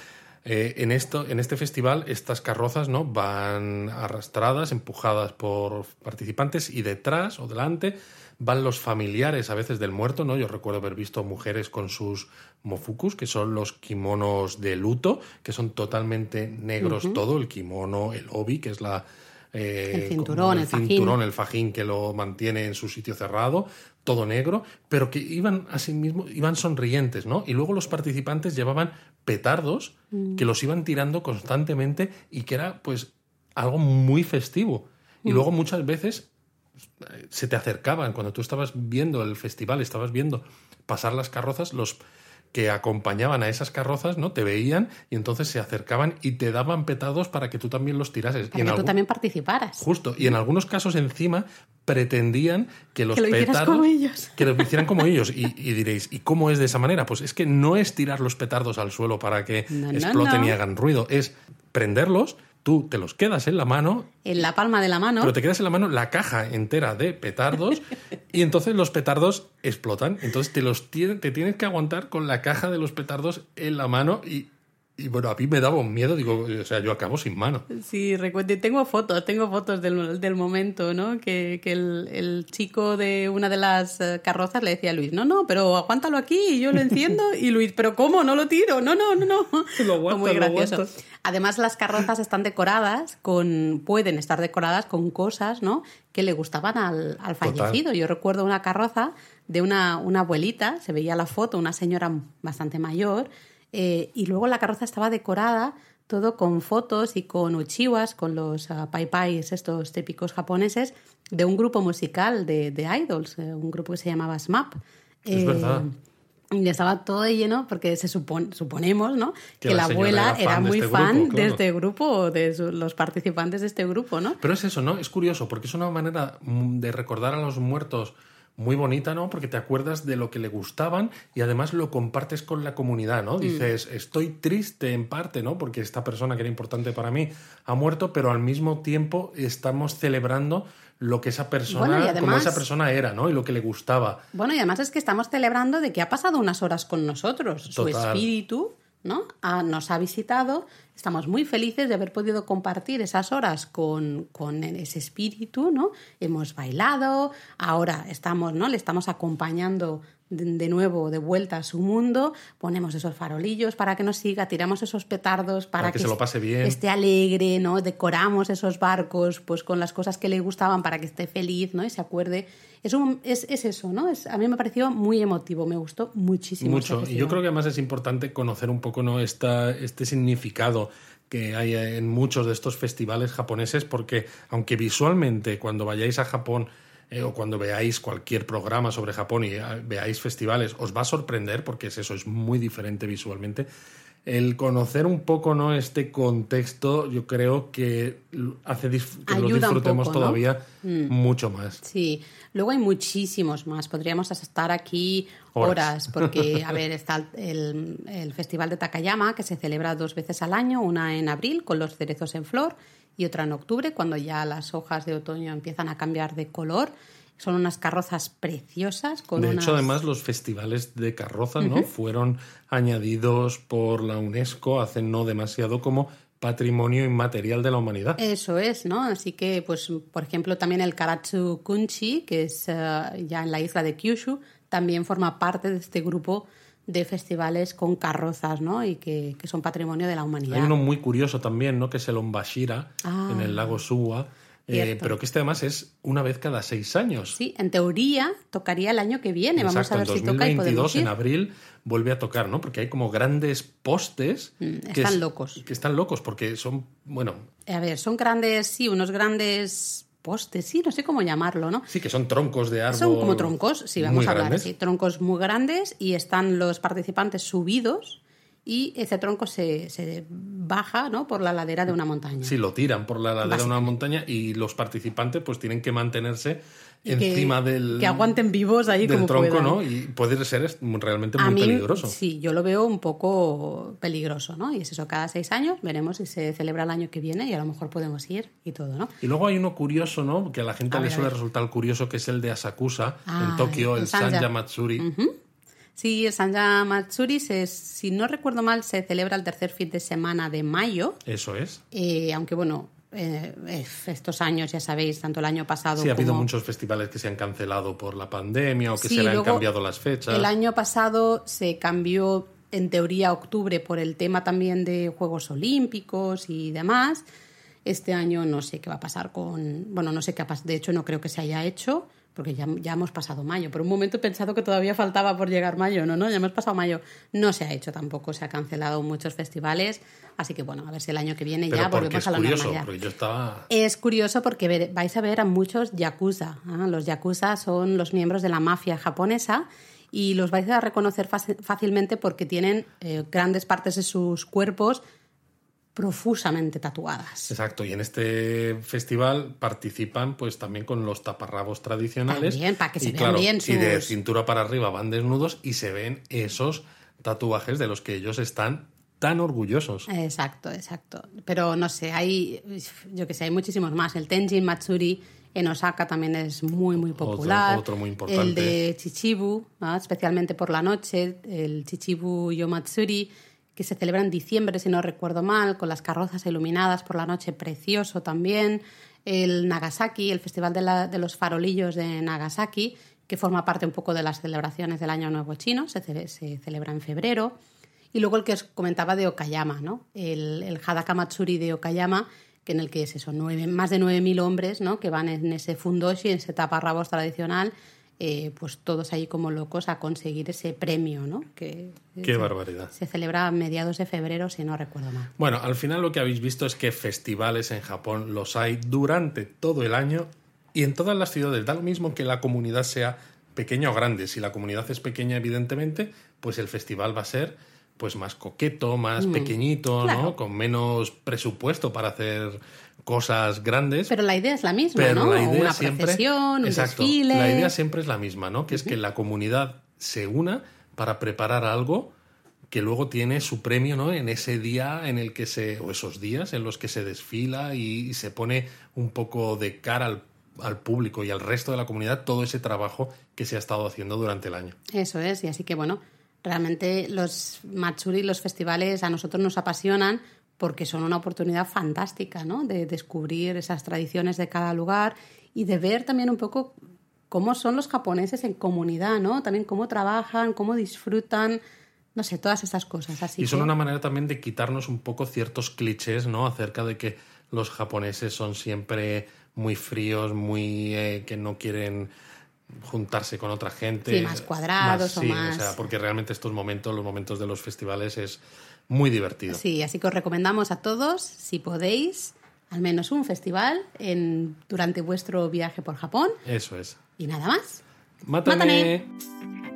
eh, en, esto, en este festival estas carrozas ¿no? van arrastradas, empujadas por participantes y detrás o delante van los familiares a veces del muerto, ¿no? Yo recuerdo haber visto mujeres con sus mofukus, que son los kimonos de luto, que son totalmente negros todo, el kimono, el obi, que es la... eh, El cinturón, el fajín. cinturón, el fajín que lo mantiene en su sitio cerrado, todo negro, pero que iban así mismo, iban sonrientes, ¿no? Y luego los participantes llevaban petardos Mm. que los iban tirando constantemente y que era pues algo muy festivo. Y Mm. luego muchas veces se te acercaban cuando tú estabas viendo el festival, estabas viendo pasar las carrozas, los que acompañaban a esas carrozas, ¿no? Te veían y entonces se acercaban y te daban petados para que tú también los tirases. y Para en que tú también participaras. Justo, y en algunos casos encima pretendían que los Que lo petardos como ellos. que lo hicieran como ellos y, y diréis, ¿y cómo es de esa manera? Pues es que no es tirar los petardos al suelo para que No, no, exploten no. y hagan ruido, es prenderlos, tú te los quedas en la mano, En la palma de la mano. pero te quedas en la mano la caja entera de petardos *laughs* y entonces los petardos explotan, entonces te los te tienes que aguantar con la caja de los petardos en la mano y, y bueno, a mí me daba un miedo, digo, o sea, yo acabo sin mano. Sí, recuerdo, tengo fotos, tengo fotos del, del momento, ¿no? Que, que el, el chico de una de las eh, carrozas le decía a Luis, no, no, pero aguántalo aquí y yo lo enciendo. *laughs* Y Luis, pero ¿cómo? No lo tiro, no, no, no, no. *laughs* Lo muy gracioso. Además, las carrozas están decoradas con, pueden estar decoradas con cosas, ¿no? Que le gustaban al, al Total. fallecido. Yo recuerdo una carroza de una, una abuelita, se veía la foto, una señora bastante mayor, eh, y luego la carroza estaba decorada todo con fotos y con uchiwas, con los uh, pai pais, estos típicos japoneses, de un grupo musical de, de idols, eh, un grupo que se llamaba SMAP. Es Eh, verdad. Y estaba todo lleno porque se supone, suponemos, ¿no? Que Que, la la abuela era era, de muy este fan grupo, de claro. este grupo, o de su- los participantes de este grupo, ¿no? Pero es eso, ¿no? Es curioso, porque es una manera mm, de recordar a los muertos muy bonita, ¿no? Porque te acuerdas de lo que le gustaban y además lo compartes con la comunidad, Mm. ¿no? Dices, estoy triste en parte, ¿no? Porque esta persona que era importante para mí ha muerto, pero al mismo tiempo estamos celebrando lo que esa persona, Bueno, como esa persona era, ¿no? Y lo que le gustaba. Bueno, y además es que estamos celebrando de que ha pasado unas horas con nosotros. Su espíritu, ¿no? Ha- nos ha visitado. Estamos muy felices de haber podido compartir esas horas con, con ese espíritu, ¿no? Hemos bailado, ahora estamos, ¿no? Le estamos acompañando de, nuevo de vuelta a su mundo, ponemos esos farolillos para que nos siga, tiramos esos petardos para, Para que se lo pase bien. esté alegre, ¿no? Decoramos esos barcos pues con las cosas que le gustaban para que esté feliz, ¿no? Y se acuerde. Es, un, es, es eso, ¿no? Es, a mí me pareció muy emotivo, me gustó muchísimo. Mucho. Y yo creo que además es importante conocer un poco ¿no? Esta, este significado que hay en muchos de estos festivales japoneses, porque aunque visualmente cuando vayáis a Japón eh, o cuando veáis cualquier programa sobre Japón y eh, veáis festivales, os va a sorprender, porque es eso, es muy diferente visualmente. El conocer un poco no este contexto yo creo que hace que lo disfrutemos poco, ¿no? todavía mucho más Sí, luego hay muchísimos más. Podríamos estar aquí Horas. horas, porque, a *laughs* ver, está el, el Festival de Takayama, que se celebra dos veces al año, una en abril con los cerezos en flor y otra en octubre, cuando ya las hojas de otoño empiezan a cambiar de color. Son unas carrozas preciosas con de unas... hecho además los festivales de carrozas no fueron añadidos por la UNESCO hace no demasiado como patrimonio inmaterial de la humanidad Eso es, ¿no? Así que, pues, por ejemplo, también el Karatsu Kunchi, que es eh, ya en la isla de Kyushu, también forma parte de este grupo de festivales con carrozas, ¿no? Y que, que son patrimonio de la humanidad. Hay uno muy curioso también, ¿no? Que es el Ombashira, Ah. en el lago Suwa, eh, pero que este además es una vez cada seis años. Sí, en teoría tocaría el año que viene. Vamos a ver en si toca y 2022, podemos ir. en abril, vuelve a tocar, ¿no? Porque hay como grandes postes. Mm, que están es- locos. Que están locos, porque son, bueno, A ver, son grandes, sí, unos grandes postes, sí, no sé cómo llamarlo, ¿no? sí que son troncos de árbol. Son como troncos, sí, vamos muy a hablar grandes. así. Troncos muy grandes y están los participantes subidos y ese tronco se, se baja ¿no? por la ladera de una montaña. Sí, lo tiran por la ladera de una montaña y los participantes pues tienen que mantenerse Y que- encima del, que aguanten vivos ahí del como tronco, puedan. ¿no? Y puede ser realmente A muy mí, peligroso. sí, yo lo veo un poco peligroso, ¿no? Y es eso, cada seis años veremos si se celebra el año que viene y a lo mejor podemos ir y todo, ¿no? Y luego hay uno curioso, ¿no? Que a la gente A le ver, suele resultar curioso, que es el de Asakusa, Ah, en Tokio, en el Sanja. Matsuri. Sí, el Sanja Matsuri, se- si no recuerdo mal, se celebra el tercer fin de semana de mayo, Eso es. eh, aunque bueno, eh, estos años, ya sabéis, tanto el año pasado Sí, ha habido como... muchos festivales que se han cancelado por la pandemia o que Sí, se le han cambiado las fechas. El año pasado se cambió, en teoría, octubre por el tema también de Juegos Olímpicos y demás. Este año no sé qué va a pasar con. Bueno, no sé qué ha pasado. De hecho, no creo que se haya hecho, porque ya, ya hemos pasado mayo. Por un momento he pensado que todavía faltaba por llegar mayo. No, no, ya hemos pasado mayo. No se ha hecho tampoco. Se ha cancelado muchos festivales. Así que bueno, a ver si el año que viene Pero ya volvemos a la curioso, normalidad. porque yo estaba... Es curioso porque vais a ver a muchos yakuza. ¿ah? Los yakuza son los miembros de la mafia japonesa y los vais a reconocer fácil- fácilmente porque tienen eh, grandes partes de sus cuerpos profusamente tatuadas. Exacto, y en este festival participan pues también con los taparrabos tradicionales. También, para que se y, vean bien Y de sus- cintura para arriba van desnudos y se ven esos tatuajes de los que ellos están tan orgullosos. Exacto, exacto. Pero no sé, hay, yo que sé, hay muchísimos más. El Tenjin Matsuri en Osaka también es muy, muy popular. otro muy importante. El de Chichibu, ¿no? especialmente por la noche, el Chichibu Yomatsuri, que se celebra en diciembre, si no recuerdo mal, con las carrozas iluminadas por la noche, precioso también. El Nagasaki, el Festival de, la- de los Farolillos de Nagasaki, que forma parte un poco de las celebraciones del Año Nuevo Chino, se, ce- se celebra en febrero. Y luego el que os comentaba de Okayama, ¿no? El, el Hadaka Matsuri de Okayama, que en el que es eso, nueve, más de 9.000 hombres, ¿no? Que van en ese fundoshi, en ese taparrabos tradicional, eh, pues todos ahí como locos a conseguir ese premio, ¿no? Que Qué se, barbaridad. Se celebra a mediados de febrero, si no recuerdo mal. Bueno, al final lo que habéis visto es que festivales en Japón los hay durante todo el año y en todas las ciudades. Da lo mismo que la comunidad sea pequeña o grande. Si la comunidad es pequeña, evidentemente, pues el festival va a ser pues más coqueto, más pequeñito, claro. ¿no? Con menos presupuesto para hacer cosas grandes. Pero la idea es la misma, Pero ¿no? la idea Una siempre, procesión, un Exacto, desfile. La idea siempre es la misma, ¿no? Que es que la comunidad se una para preparar algo que luego tiene su premio, ¿no? En ese día en el que se o esos días en los que se desfila y, y se pone un poco de cara al, al público y al resto de la comunidad todo ese trabajo que se ha estado haciendo durante el año. Eso es, y así que bueno, realmente los Matsuri, los festivales a nosotros nos apasionan porque son una oportunidad fantástica, ¿no? De descubrir esas tradiciones de cada lugar y de ver también un poco cómo son los japoneses en comunidad, ¿no? También cómo trabajan, cómo disfrutan, no sé, todas esas cosas. Así Y son que- una manera también de quitarnos un poco ciertos clichés, ¿no? Acerca de que los japoneses son siempre muy fríos, muy eh, que no quieren juntarse con otra gente. Sí, más cuadrados o sí, más- o sea, porque realmente estos momentos, los momentos de los festivales es muy divertido. Sí, así que os recomendamos a todos, si podéis, al menos un festival en, durante vuestro viaje por Japón. Eso es. Y nada más. ¡Mátame! ¡Mátame!